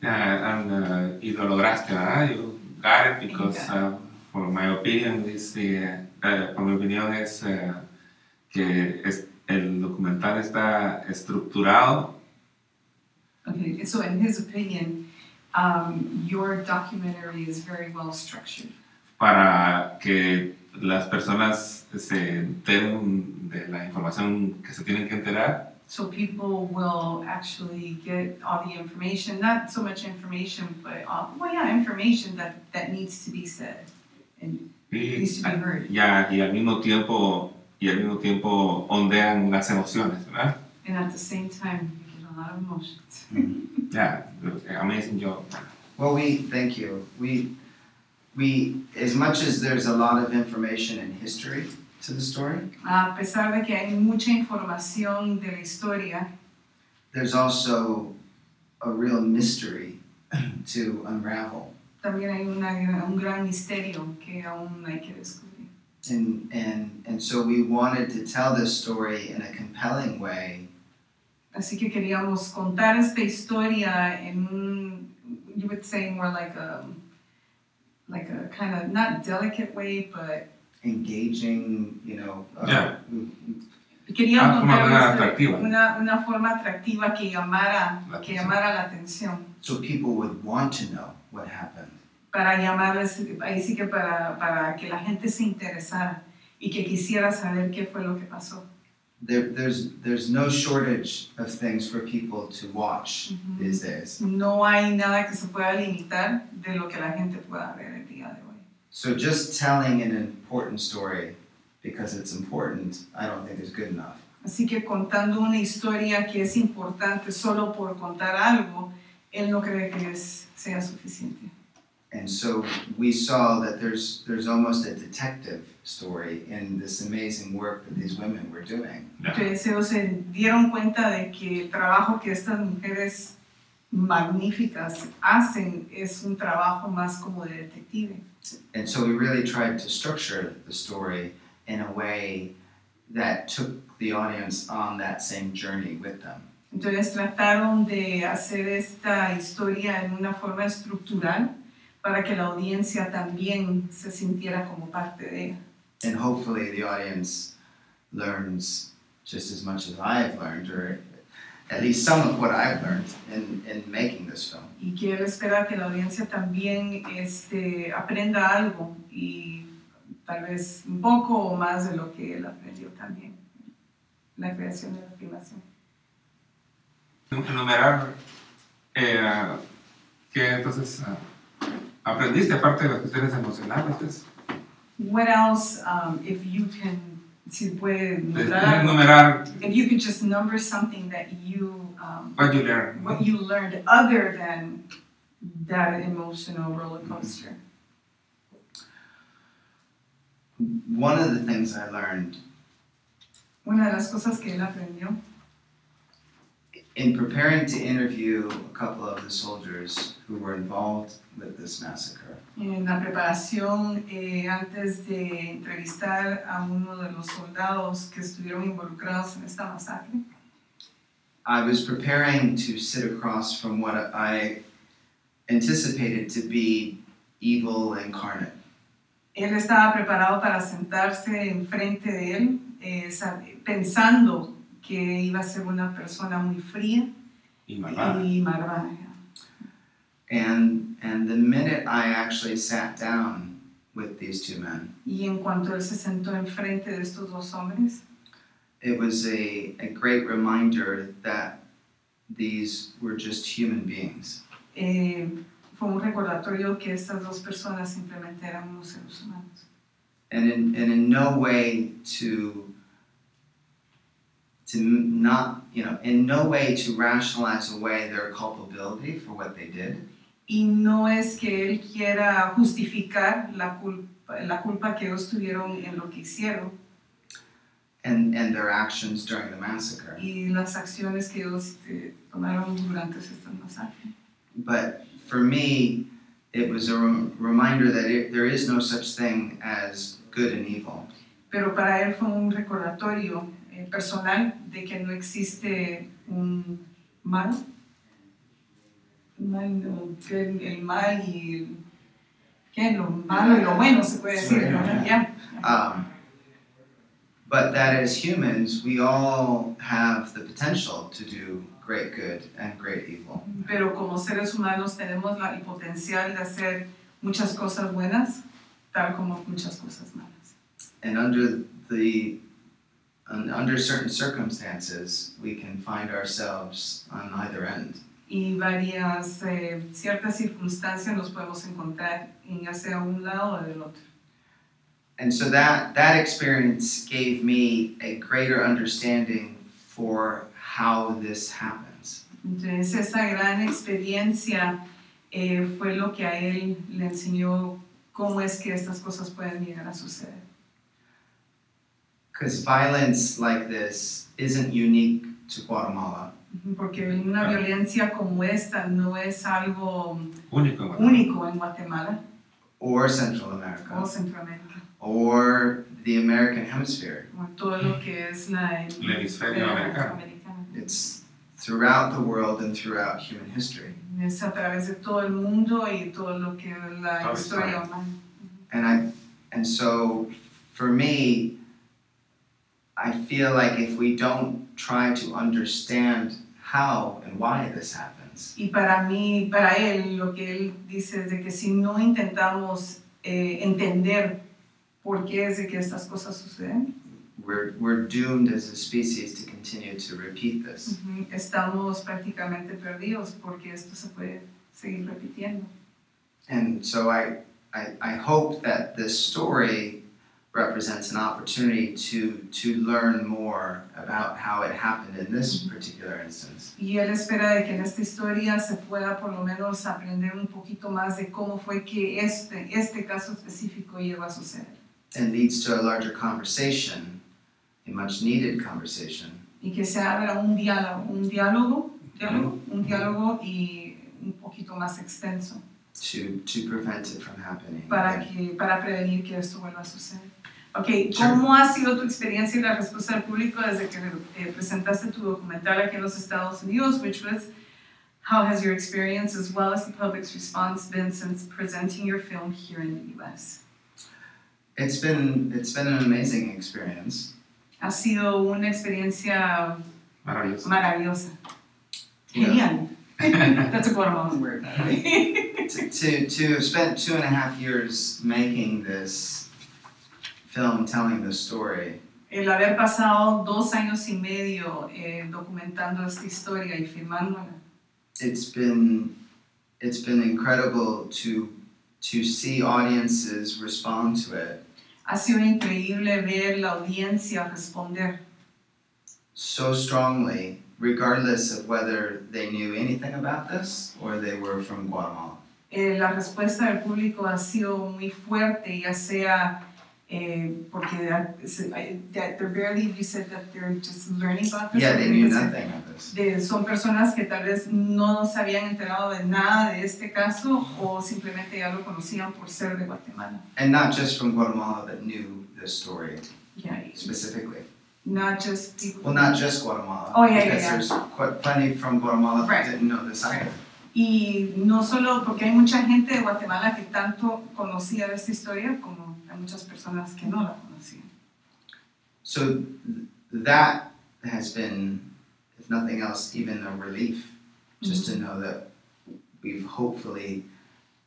Uh, and, uh, y lo lograste, ¿verdad? You got it because, uh, for my opinion, is the, uh, por mi opinión es uh, que es, el documental está estructurado Okay, so in his opinion, um, your documentary is very well structured. para que las personas se enteren de la información que se tienen que enterar So people will actually get all the information, not so much information, but, uh, well, yeah, information that, that needs to be said and y, needs to be heard. ya, y al mismo tiempo y al mismo tiempo ondean las emociones, ¿verdad? And at the same time, you get a lot of emotions. Yeah, amazing job. Well, we thank you. We we as much as there's a lot of information in history to the story, A pesar de que hay mucha información de la historia, there's also a real mystery to unravel. también hay una, un gran misterio que aún hay que descubrir. And and and so we wanted to tell this story in a compelling way Así que queríamos contar esta historia en un, you would say more like a, like a kind of not delicate way, but engaging, you know, uh, Yeah. queríamos Ah, una contar manera esta- atractiva. una, una forma atractiva que llamara, La que atención. llamara la atención, so people would want to know what happened. para llamarles, ahí sí que para, para que la gente se interesara y que quisiera saber qué fue lo que pasó. There, there's there's no shortage of things for people to watch Ujú. these days. No hay nada que se pueda limitar de lo que la gente pueda ver el día de hoy. So just telling an important story because it's important, I don't think is good enough. Así que contando una historia que es importante solo por contar algo, él no cree que es, sea suficiente. And so we saw that there's there's almost a detective story in this amazing work that these women were doing. Entonces ellos se dieron cuenta de que el trabajo que estas mujeres magníficas hacen es un trabajo más como de detective. And so we really tried to structure the story in a way that took the audience on that same journey with them. Entonces trataron de hacer esta historia en una forma estructural para que la audiencia también se sintiera como parte de ella. And hopefully the audience learns just as much as I've learned, or at least some of what I've learned in, in making this film. Y que él espera que la audiencia también este, aprenda algo y tal vez un poco o más de lo que él aprendió también. La creación de la filmación. enumerar eh, que entonces ah, aprendiste aparte de las cuestiones emocionales pues What else, um, if you can, si puede De- nombrar algo, enumerar if you could just number something that you, um, what you learned what you learned other than that emotional roller coaster. One of the things I learned Una de las cosas que él aprendió. In preparing to interview a couple of the soldiers who were involved with this massacre, en la preparación eh, antes de entrevistar a uno de los soldados que estuvieron involucrados en esta masacre, I was preparing to sit across from what I anticipated to be evil incarnate. él estaba preparado para sentarse enfrente de él, eh, pensando que iba a ser una persona muy fría y malvada y malvada. And and the minute I actually sat down with these two men, Y en cuanto él se sentó enfrente de estos dos hombres, it was a, a great reminder that these were just human beings. eh, fue un recordatorio que estas dos personas simplemente eran unos seres humanos. And in, and in no way to to not you know in no way to rationalize away their culpability for what they did Y no es que él quiera justificar la culpa, la culpa que ellos tuvieron en lo que hicieron and, and their actions during the massacre. y las acciones que ellos eh, tomaron durante estas masacres. But for me, it was a rem- reminder that it, there is no such thing as good and evil. Pero para él fue un recordatorio eh, personal de que no existe un mal no, el, mal y el, ¿qué? lo malo y lo bueno se puede decir, ¿no? Ya. Um, but that as humans, we all have the potential to do great good and great evil. Pero como seres humanos tenemos la- el potencial de hacer muchas cosas buenas, tal como muchas cosas malas. And under the under certain circumstances, we can find ourselves on either end. Y varias, eh, ciertas circunstancias nos podemos encontrar en ya sea un lado o del otro. And so that that experience gave me a greater understanding for how this happens. Entonces esa gran experiencia eh, fue lo que a él le enseñó cómo es que estas cosas pueden llegar a suceder. Because violence like this isn't unique to Guatemala. Porque una violencia como esta no es algo único en Guatemala or Central o America Centroamérica, or the American hemisphere. o todo lo que es la el hemisferio americano. It's throughout the world and throughout human history. Es a través de todo el mundo y todo lo que es la Toda historia historia. humana. And I and so for me I feel like if we don't try to understand how and why this happens, Y para mí, para él, lo que él dice es de que si no intentamos eh, entender por qué es de que estas cosas suceden, we're we're doomed as a species to continue to repeat this. estamos prácticamente perdidos porque esto se puede seguir repitiendo. And so I, I, I hope that this story represents an opportunity to, to learn more about how it happened in this particular instance. Y él espera de que en esta historia se pueda por lo menos aprender un poquito más de cómo fue que este, este caso específico llegó a suceder. And leads to a larger conversation, a much needed conversation Y que se abra un diálogo, un diálogo, diálogo, un diálogo y un poquito más extenso. to to prevent it from happening. para, que, para prevenir que esto vuelva a suceder. Ok. ¿cómo ha sido tu experiencia y la respuesta del público desde que eh, presentaste tu documental aquí en los Estados Unidos, which was how has your experience as well as the public's response been since presenting your film here in the US? It's been it's been an amazing experience. Ha sido una experiencia maravillosa. Know, Genial. That's a Guatemalan word. by the way. to, to to have spent two and a half years making this film, telling the story, El haber pasado dos años y medio eh, documentando esta historia y filmándola. it's been it's been incredible to to see audiences respond to it Ha sido increíble ver la audiencia responder so strongly, regardless of whether they knew anything about this or they were from Guatemala. Eh, la respuesta del público ha sido muy fuerte, ya sea eh, porque that they're barely, you said that they're just learning about this. Yeah, they knew nothing of this. de- son personas que tal vez no se habían enterado de nada de este caso o simplemente ya lo conocían por ser de Guatemala. And not just from Guatemala, but knew this story Yeah, specifically. not just people. Well, not just Guatemala. Oh, yeah, because yeah. there's quite plenty from Guatemala Right. that didn't know this either. Y no solo porque hay mucha gente de Guatemala que tanto conocía de esta historia como muchas personas que no la conocían. So th- that has been, if nothing else, even a relief, just to know that we've hopefully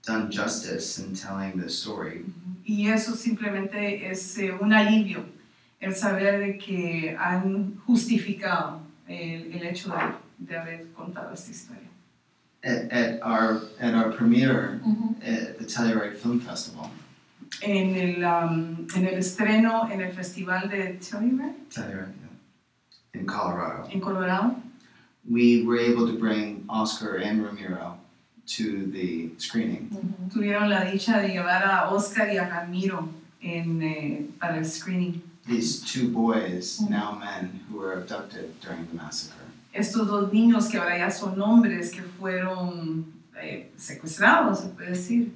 done justice in telling this story. Y eso simplemente es eh, un alivio, el saber de que han justificado el, el hecho de, de haber contado esta historia. At, at our at our premiere Ujú. at the Telluride Film Festival, En el, um, en el estreno en el festival de Telluride, Telluride, yeah, in Colorado, en Colorado, we were able to bring Oscar and Ramiro to the screening. Tuvieron la dicha de llevar a Oscar y a Ramiro en, eh, para el screening. These two boys, now men, who were abducted during the massacre. Estos dos niños que ahora ya son hombres que fueron eh, secuestrados, se puede decir.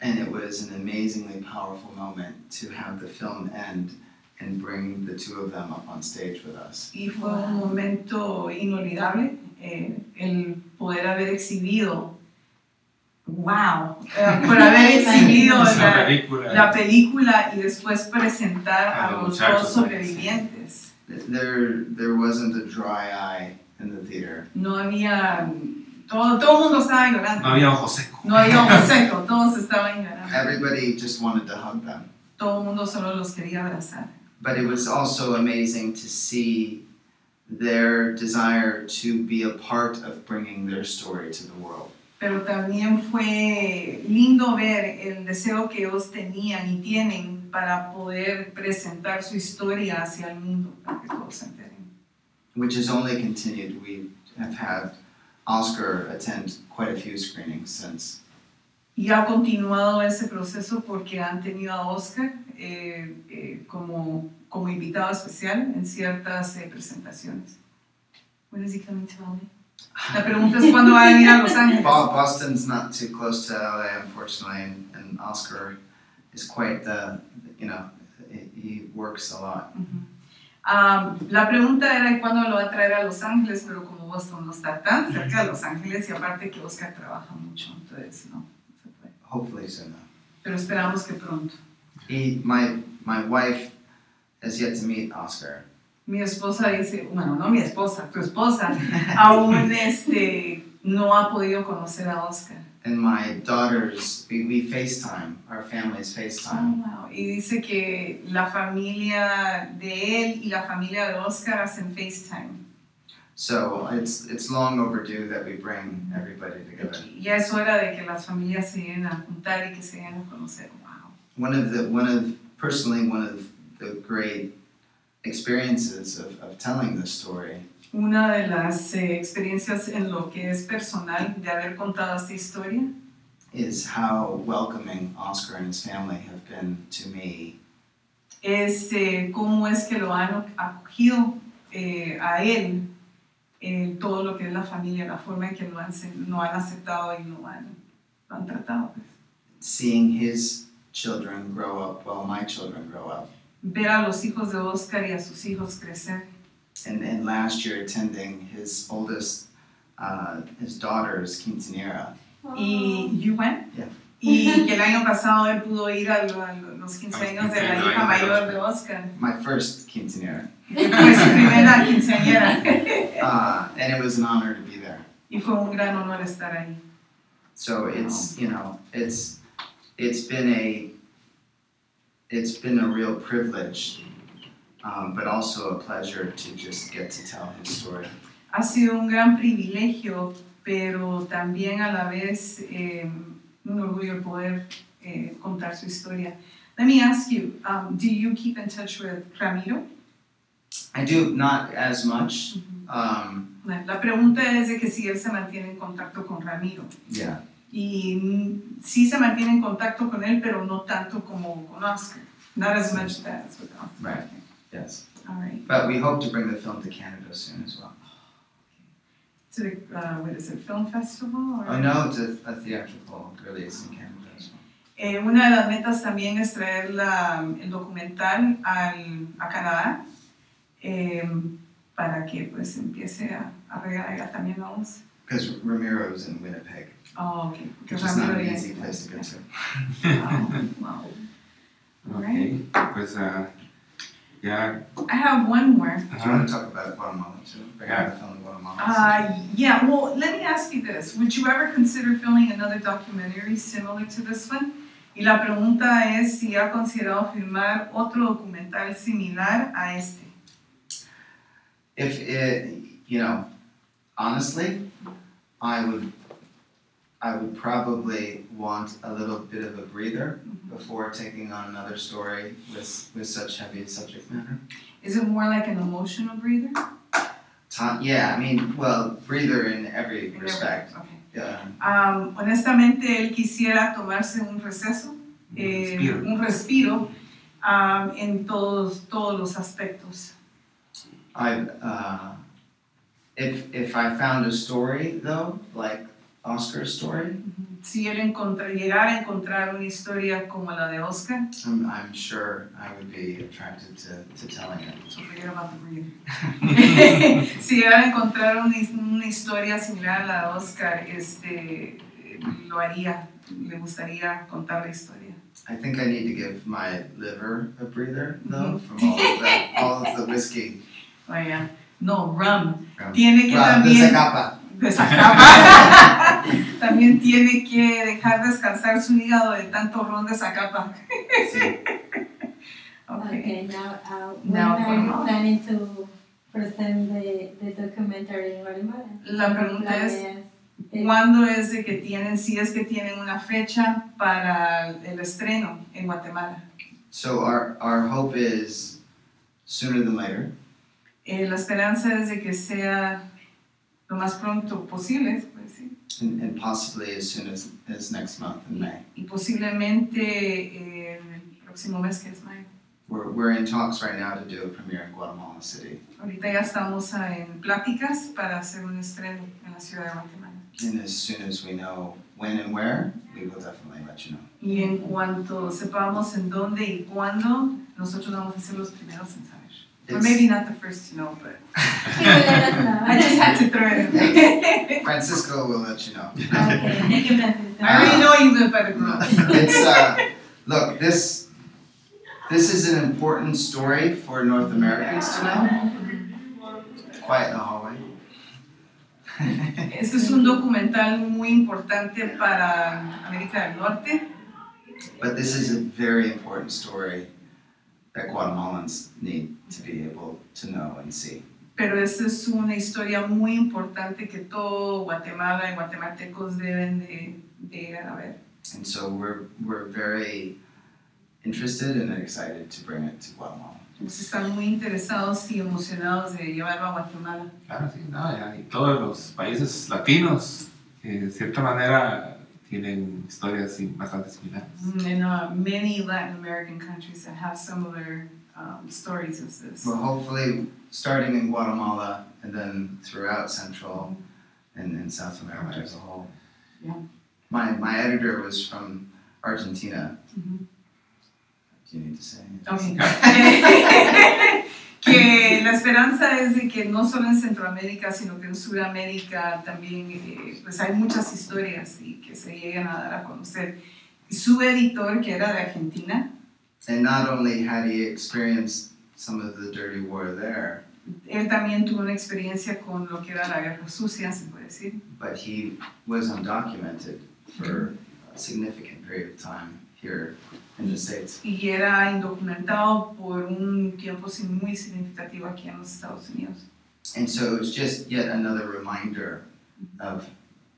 And it was an amazingly powerful moment to have the film end and bring the two of them up on stage with us. Y fue un momento inolvidable eh, el poder haber exhibido, wow, eh, por haber exhibido la, película. la película y después presentar A a los los dos ¿no? sobrevivientes. There, there wasn't a dry eye in the theater. No había, todo, todo el mundo estaba llorando. No había ojo seco. No había ojo seco, todos estaban llorando. Everybody just wanted to hug them. Todo el mundo solo los quería abrazar. But it was also amazing to see their desire to be a part of bringing their story to the world. Pero también fue lindo ver el deseo que ellos tenían y tienen para poder presentar su historia hacia el mundo, para que todos se enteren. which has only continued. We have had Oscar attend quite a few screenings since. Y ha continuado ese proceso porque han tenido a Oscar eh, eh, como, como invitado especial en ciertas eh, presentaciones. When is he coming to LA? La pregunta es cuándo va a venir a Los Ángeles. Bo- Boston's not too close to LA, unfortunately, and, and Oscar is quite the, you know, he- works a lot. Ujú. Ah, la pregunta era cuándo lo va a traer a Los Ángeles, pero como Boston no está tan cerca de Los Ángeles y aparte que Oscar trabaja mucho, entonces no, no se puede. Hopefully soon. Pero esperamos que pronto. He, my, my wife has yet to meet Oscar. Mi esposa dice, bueno, no mi esposa, tu esposa, aún este, no ha podido conocer a Oscar. And my daughters, we, we FaceTime, our families Oh, FaceTime. wow. Y dice que la familia de él y la familia de Oscar hacen FaceTime. So it's, it's long overdue that we bring everybody together. Ya es hora de que las familias se lleguen a juntar y que se lleguen a conocer. Wow. one of the one of personally one of the great experiences of, of telling this story Una de las eh, experiencias en lo que es personal de haber contado esta historia is how welcoming Oscar and his family have been to me es eh, cómo es que lo han acogido eh, a él, eh, todo lo que es la familia, la forma en que lo han, lo han aceptado y lo han lo han tratado. pues. Seeing his children grow up while my children grow up. Ver a los hijos de Oscar y a sus hijos crecer. And, and last year attending his oldest, uh, his daughter's quinceanera. Y you went? Yeah. Y que el año pasado él pudo ir a, lo- a los 15 años de la hija mayor de Oscar. My first quinceanera. Fue su primera quinceañera. Uh, and it was an honor to be there. Y fue un gran honor estar ahí. So it's, you know, it's, it's been a, it's been a real privilege, um, but also a pleasure to just get to tell his story. Ha sido un gran privilegio, pero también a la vez eh, un orgullo poder eh, contar su historia. Let me ask you, um, do you keep in touch with Ramiro? I do not as much, um, La pregunta es de que si él se mantiene en contacto con Ramiro. yeah, Y sí se mantiene en contacto con él, pero no tanto como con Oscar. Not as much as with Oscar. Right. yes. All right. But we hope to bring the film to Canada soon as well. To the, uh, what is it, film festival? Or? Oh no, it's a, a theatrical release in Canada as well. Eh, una de las metas también es traer la- el documental al, a Canadá eh, para que pues empiece a, a regar allá también la voz. Because Ramiro's in Winnipeg, Oh, ok. Porque which is not an easy place to get to. Wow, wow. Ok, pues ah, ya. I have one more. Do you want to talk about Guatemala too? Yeah. film Guatemala. Uh, yeah, well, let me ask you this. Would you ever consider filming another documentary similar to this one? Y la pregunta es si ha considerado filmar otro documental similar a este. If it, you know, honestly, I would, I would probably want a little bit of a breather before taking on another story with with such heavy subject matter. Is it more like an emotional breather? Ta- yeah, I mean, well, breather in every In respect. every- okay. Yeah. Um, honestamente, él quisiera tomarse un receso, eh, un respiro um, en todos, todos los aspectos. I, uh, if if I found a story though, like Oscar's story, Si él encontra- llegara a encontrar una historia como la de Oscar, I'm I'm sure I would be attracted to to telling it. so forget about the breathing. si llegara a encontrar una, una historia similar a la de Oscar, este, lo haría, le gustaría contar la historia. I think I need to give my liver a breather though from all of that, all of the whiskey. Vaya, no, rum. Rum. Tiene que Wow, también... De Zacapa. También tiene que dejar descansar su hígado de tanto ron de Zacapa. Sí. Okay. Okay, now, uh, when Now, are you Guatemala. planning to present the, the documentary in Guatemala? La pregunta es, eh, ¿cuándo es de que tienen, si es que tienen una fecha para el estreno en Guatemala? So our our hope is sooner than later. Eh, la esperanza es de que sea lo más pronto posible, pues, sí. And, and possibly as soon as, as next month in May. y posiblemente eh, el próximo mes que es mayo. We're, we're in talks right now to do a premiere in Guatemala City. Ahorita ya estamos ah, en pláticas para hacer un estreno en la ciudad de Guatemala. And as soon as we know when and where, we will definitely let you know. Y en cuanto sepamos en dónde y cuándo, nosotros vamos a ser los primeros en saber. Or maybe not the first to know, but he will let us know. I just had to throw it in there. Francisco will let you know. Okay, thank you, Francisco. I already know you live by the grove. it's uh, look this this is an important story for North Americans to know. Quiet in the hallway. Este es un documental muy importante para América del Norte, but this is a very important story that Guatemalans need to be able to know and see. pero esta es una historia muy importante que todo Guatemala y guatemaltecos deben de, de ir a ver. And so we're we're very interested and excited to bring it to Guatemala. Entonces están muy interesados y emocionados de llevarlo a Guatemala. Claro, sí, no, ya, y todos los países latinos, que de cierta manera tienen historias bastante similares. And uh, many Latin American countries that have similar um, stories as this. Well, hopefully, starting in Guatemala and then throughout Central and, and South America as a whole. Yeah. My my editor was from Argentina. Ujú. Do you need to say? it? Ok. que la esperanza es de que no solo en Centroamérica, sino que en Sudamérica también eh, pues hay muchas historias y que se lleguen a dar a conocer. Su editor, que era de Argentina, And not only had he experienced some of the dirty war there, él también tuvo una experiencia con lo que era la guerra sucia, se puede decir, but he was undocumented for a significant period of time here in the States. y era indocumentado por un tiempo muy significativo aquí en los Estados Unidos. And so it was just yet another reminder of,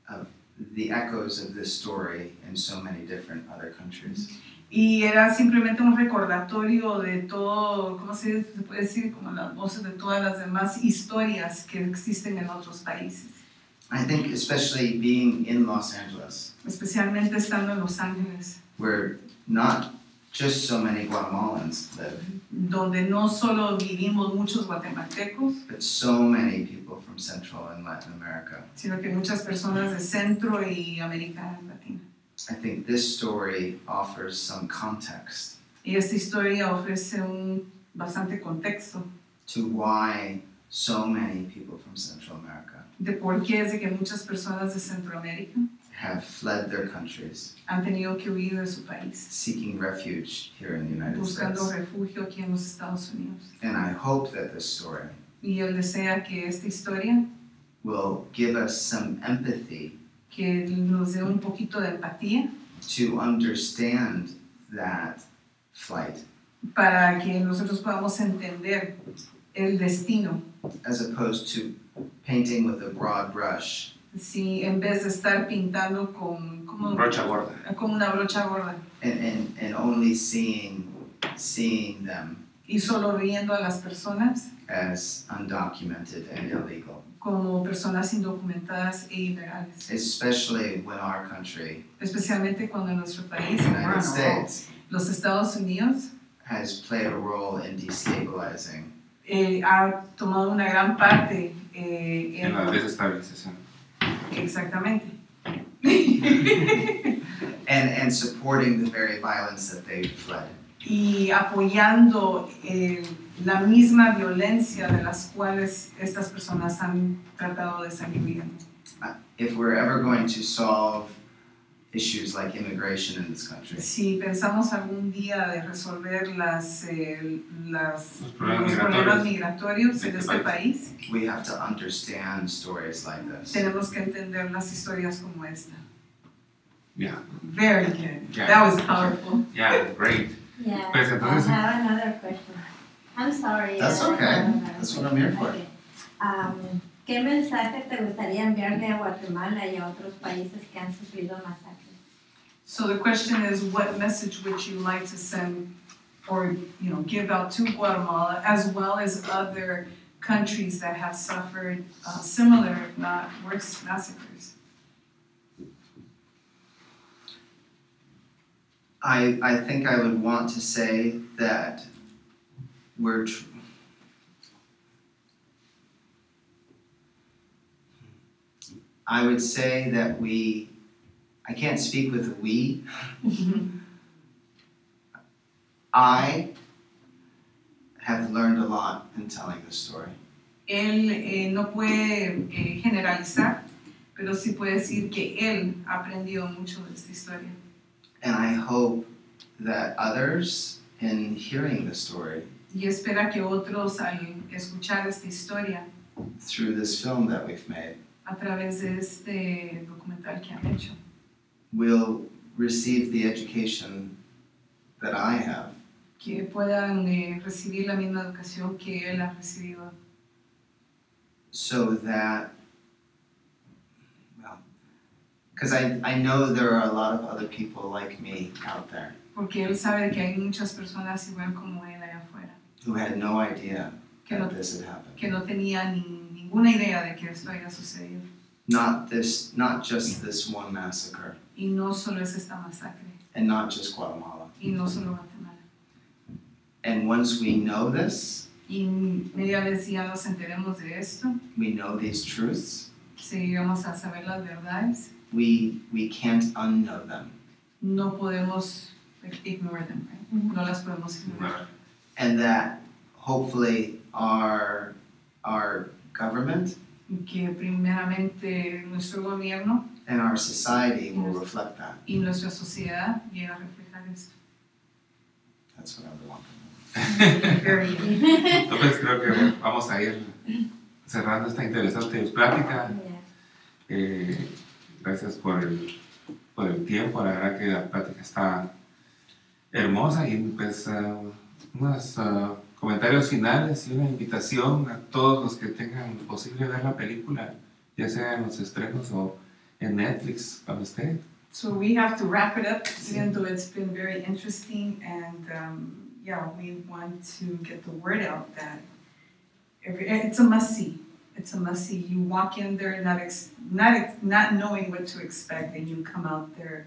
of the echoes of this story in so many different other countries. Y era simplemente un recordatorio de todo, ¿cómo se puede decir? Como las voces de todas las demás historias que existen en otros países, I think, especially being in Los Angeles, especialmente estando en Los Ángeles, where not just so many Guatemalans live, donde no solo vivimos muchos guatemaltecos, but so many people from Central and Latin America. sino que muchas personas de Centro y América Latina. I think this story offers some context Y esta historia ofrece un bastante contexto to why so many people from Central America de por qué es de que muchas personas de Centroamérica have fled their countries, han tenido que huir de su país, seeking refuge here in the United buscando States. refugio aquí en los Estados Unidos. And I hope that this story Y él desea que esta historia, will give us some empathy que nos dé un poquito de empatía to understand that flight para que nosotros podamos entender el destino. as opposed to painting with a broad brush Si en vez de estar pintando con, como, Brocha gorda. con una brocha gorda and, and, and only seeing seeing them y solo viendo a las personas as undocumented and illegal. como personas indocumentadas e ilegales. Especially when our country, Especialmente cuando nuestro país, the United States, los Estados Unidos, has played a role in destabilizing eh, ha tomado una gran parte eh, En la en, desestabilización. Exactamente and, and supporting the very violence that they fled. y apoyando eh, la misma violencia de las cuales estas personas han tratado de salir huyendo. If we're ever going to solve issues like immigration in this country, Si pensamos algún día de resolver las, eh, las, Los problemas los problemas migratorios migratorios en este este país, we have to understand stories like this. tenemos que entender las historias como esta. Yeah, Very good. Yeah. That was powerful. yeah, great. Yeah, Pues entonces- I have another question. I'm sorry. That's okay. That's what I'm here for. okay. Um, ¿Qué mensaje te gustaría enviarle a Guatemala y a otros países que han sufrido masacres? So the question is, what message would you like to send or, you know, give out to Guatemala as well as other countries that have suffered uh, similar, if not worse, massacres? I, I think I would want to say that we're. Tr- I would say that we. I can't speak with we. I have learned a lot in telling this story. Él eh, no puede eh, generalizar, pero sí puede decir que él ha aprendido mucho de esta historia. And I hope that others, in hearing the story Y espera que otros al escuchar esta historia through this film that we've made, a través de este documental que han hecho, will receive the education that I have que puedan eh, recibir la misma educación que él ha recibido. so that, well, because I, I know there are a lot of other people like me out there Porque él sabe que hay muchas personas igual como él allá afuera, who had no idea que no, this had happened. que no tenía ni, ninguna idea de que esto haya sucedido. Not this, not just this one massacre, Y no solo es esta masacre, and not just Guatemala. y no solo Guatemala. And once we know this, Y media vez ya nos enteremos de esto, we know these truths, si llegamos a saber las verdades, we we can't unknow them. No podemos ignore them, right? Ujú. No las podemos ignorar. and that hopefully our our government Y que primeramente nuestro gobierno and our society will reflect that. y nuestra sociedad lleguen a reflejar esto. That's what I want. Entonces creo que vamos a ir cerrando esta interesante plática. Eh, gracias por el, por el tiempo, la verdad que la plática está hermosa y pues eh, unos eh, comentarios finales y una invitación a todos los que tengan posible ver la película, ya sea en los estrenos o en Netflix, cuando esté. So we have to wrap it up, even though it's been very interesting, and um, yeah, we want to get the word out that every, it's a must see. It's a must see. You walk in there not ex, not ex, not knowing what to expect, and you come out there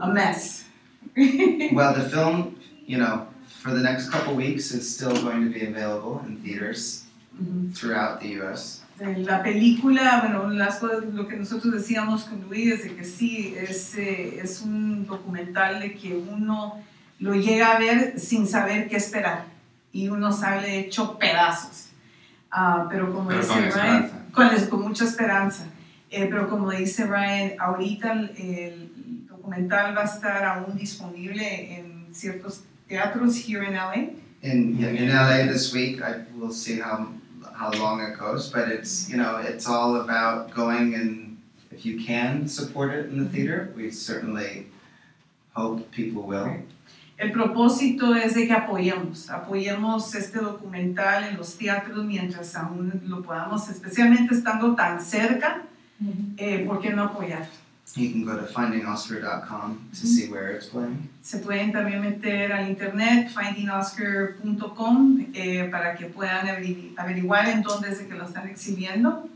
a mess. Well, the film, you know, for the next couple weeks, is still going to be available in theaters Mhm. throughout the U.S. La película, bueno, las cosas, lo que nosotros decíamos con Luis es de que sí, es, eh, es un documental de que uno lo llega a ver sin saber qué esperar y uno sale hecho pedazos. Ah, pero como Pero dice con Ryan, con, con mucha esperanza. Eh, pero como dice Ryan, ahorita el, el documental va a estar aún disponible en ciertos teatros here in LA. In in LA this week, I will see how how long it goes, but it's you know it's all about going and if you can support it in the theater, we certainly hope people will. El propósito es de que apoyemos, apoyemos este documental en los teatros mientras aún lo podamos, especialmente estando tan cerca, eh, ¿por qué no apoyar? You can go to findingoscar.com to see where it's playing. Se pueden también meter al internet, findingoscar.com, eh, para que puedan averi- averiguar en dónde es que lo están exhibiendo.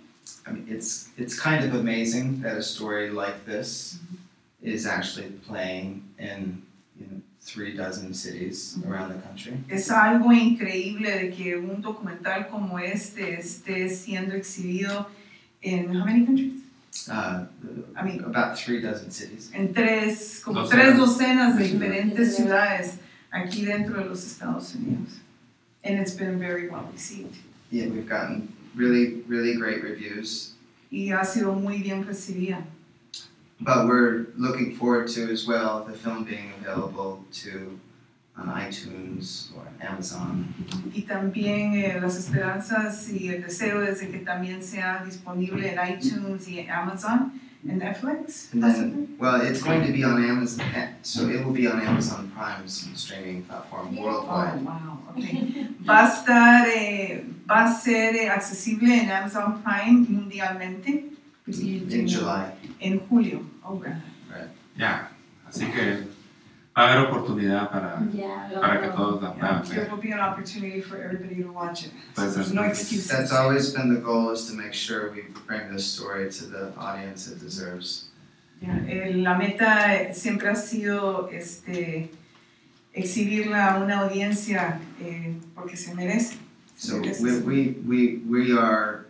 I mean, it's it's kind of amazing that a story like this is actually playing in you know, three dozen cities around the country. Es algo increíble de que un documental como este esté siendo exhibido en, how many countries? Uh, I mean, about three dozen cities. en tres, como Docenas. tres docenas de Sí. diferentes ciudades aquí dentro de los Estados Unidos. And it's been very well received. Yeah, we've gotten really, really great reviews. Y ha sido muy bien recibida. But we're looking forward to as well the film being available to on iTunes or Amazon. Y también eh, las esperanzas y el deseo es de que también sea disponible en iTunes y en Amazon, en Netflix. And then, well, it's going to be on Amazon, so it will be on Amazon Prime's streaming platform Yeah. Oh, worldwide. wow, okay. Va a estar, eh, va a ser eh, accesible en Amazon Prime mundialmente. In July. En julio. Oh, God. Ya, así que va a haber oportunidad para, Yeah, para que todos la Yeah, puedan there will be an opportunity for everybody to watch it. So there's no entonces, excuses. That's always been the goal is to make sure we bring this story to the audience it deserves. Ya, eh, La meta siempre ha sido este, exhibirla a una audiencia eh, porque se merece. Se So merece. we, we, we, we are,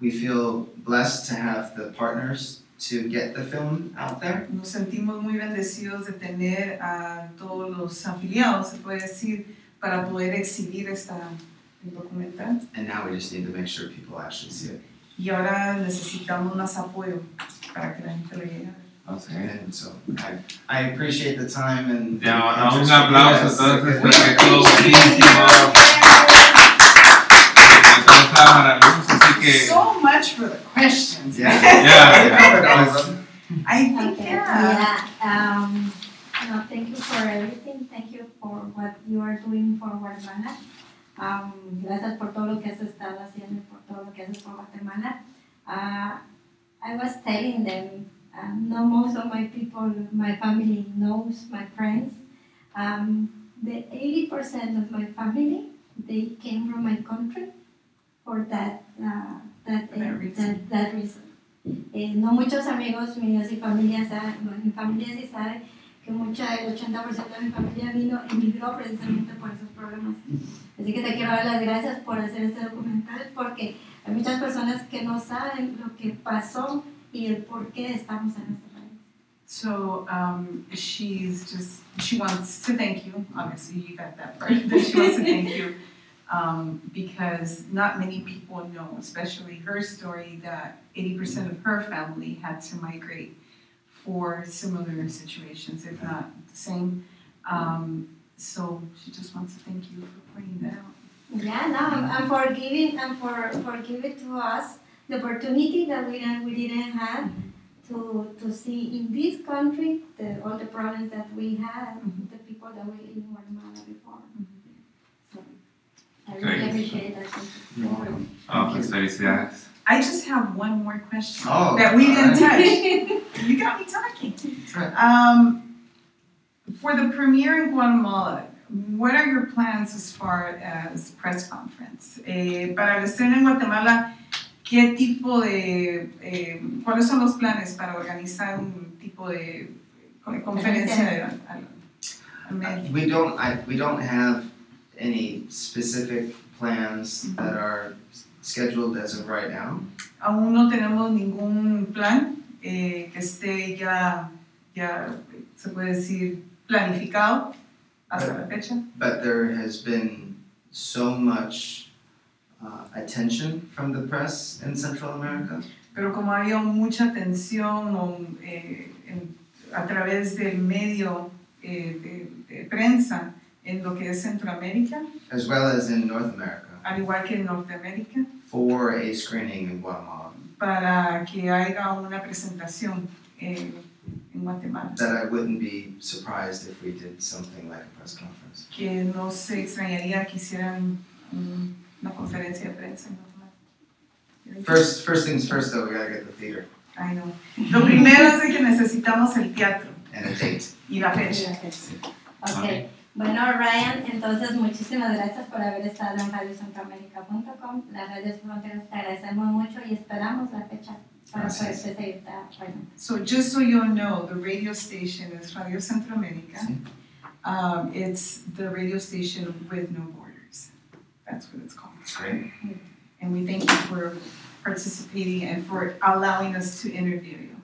we feel blessed to have the partners to get the film out there. Nos sentimos muy bendecidos de tener a todos los afiliados, se puede decir, para poder exhibir esta el documental. And now we just need to make sure people actually see it. Y ahora necesitamos más apoyo para que la gente lo llegue. And so I, I appreciate the time and. Ya, no, un aplauso entonces porque estuvo buenísimo. Entonces estaba maravilloso, así que So much for the questions. Yeah. ya, We covered all of them. I think, Okay, yeah. yeah. Um, no, thank you for everything. Thank you for what you are doing for Guatemala. Um, gracias por todo lo que has estado haciendo por todo lo que haces por Guatemala. Uh, I was telling them, um, no, most of my people, my family knows, my friends. Um, the 80% of my family, they came from my country for that, uh, that, For that reason. that, that reason. Eh, no muchos amigos míos y familia saben, bueno, mi familia sí sabe que mucha, el 80% de mi familia vino, emigró precisamente por esos problemas. Así que te quiero dar las gracias por hacer este documental porque hay muchas personas que no saben lo que pasó y el por qué estamos en este país. So um, she's just she wants to thank you. Obviously, you got that part. But she wants to thank you um, because not many people know, especially her story, that 80% of her family had to migrate for similar situations, if not the same. Um, so she just wants to thank you for pointing that out. Yeah, no, and, for giving and for, for giving to us the opportunity that we didn't, we didn't have to, to see in this country the, all the problems that we had, Mhm. the people that we live in Guatemala before. So I appreciate that. Thank you. You're welcome. Oh, pues felicidades. I just have one more question Oh, that we didn't alright. touch. You got me talking. That's right. Um, for the premiere in Guatemala, what are your plans as far as press conference? Eh, para el estreno en Guatemala, ¿qué tipo de, eh, cuáles son los planes para organizar un tipo de co- conferencia de, al- al? We don't, I, we don't have any specific plans that are scheduled as of right now. Aún no tenemos ningún plan eh, que esté ya, ya, se puede decir, planificado hasta la fecha. But there has been so much uh, attention from the press in Central America Pero como ha habido mucha atención o, eh, en- a través del medio eh, de, de prensa en lo que es Centroamérica, as well as in North America al igual que en Norteamérica, for a screening in Guatemala para que haya una presentación eh, en Guatemala. that I wouldn't be surprised if we did something like a press conference. Que no se extrañaría que hicieran un- una conferencia de prensa en Guatemala. First, first things first though, we gotta get the theater Ay, no. Lo primero es que necesitamos el teatro and a date. y la fecha. Ok, bueno Ryan, entonces muchísimas gracias por haber estado en radiocentroamérica.com. Las radios fronteras te agradecemos mucho y esperamos la fecha para poder Gracias. seguirte. So just so you know, the radio station is Radio Centroamérica. Sí. Um, it's the radio station with no borders. That's what it's called. That's great. And we thank you for participating and for allowing us to interview you.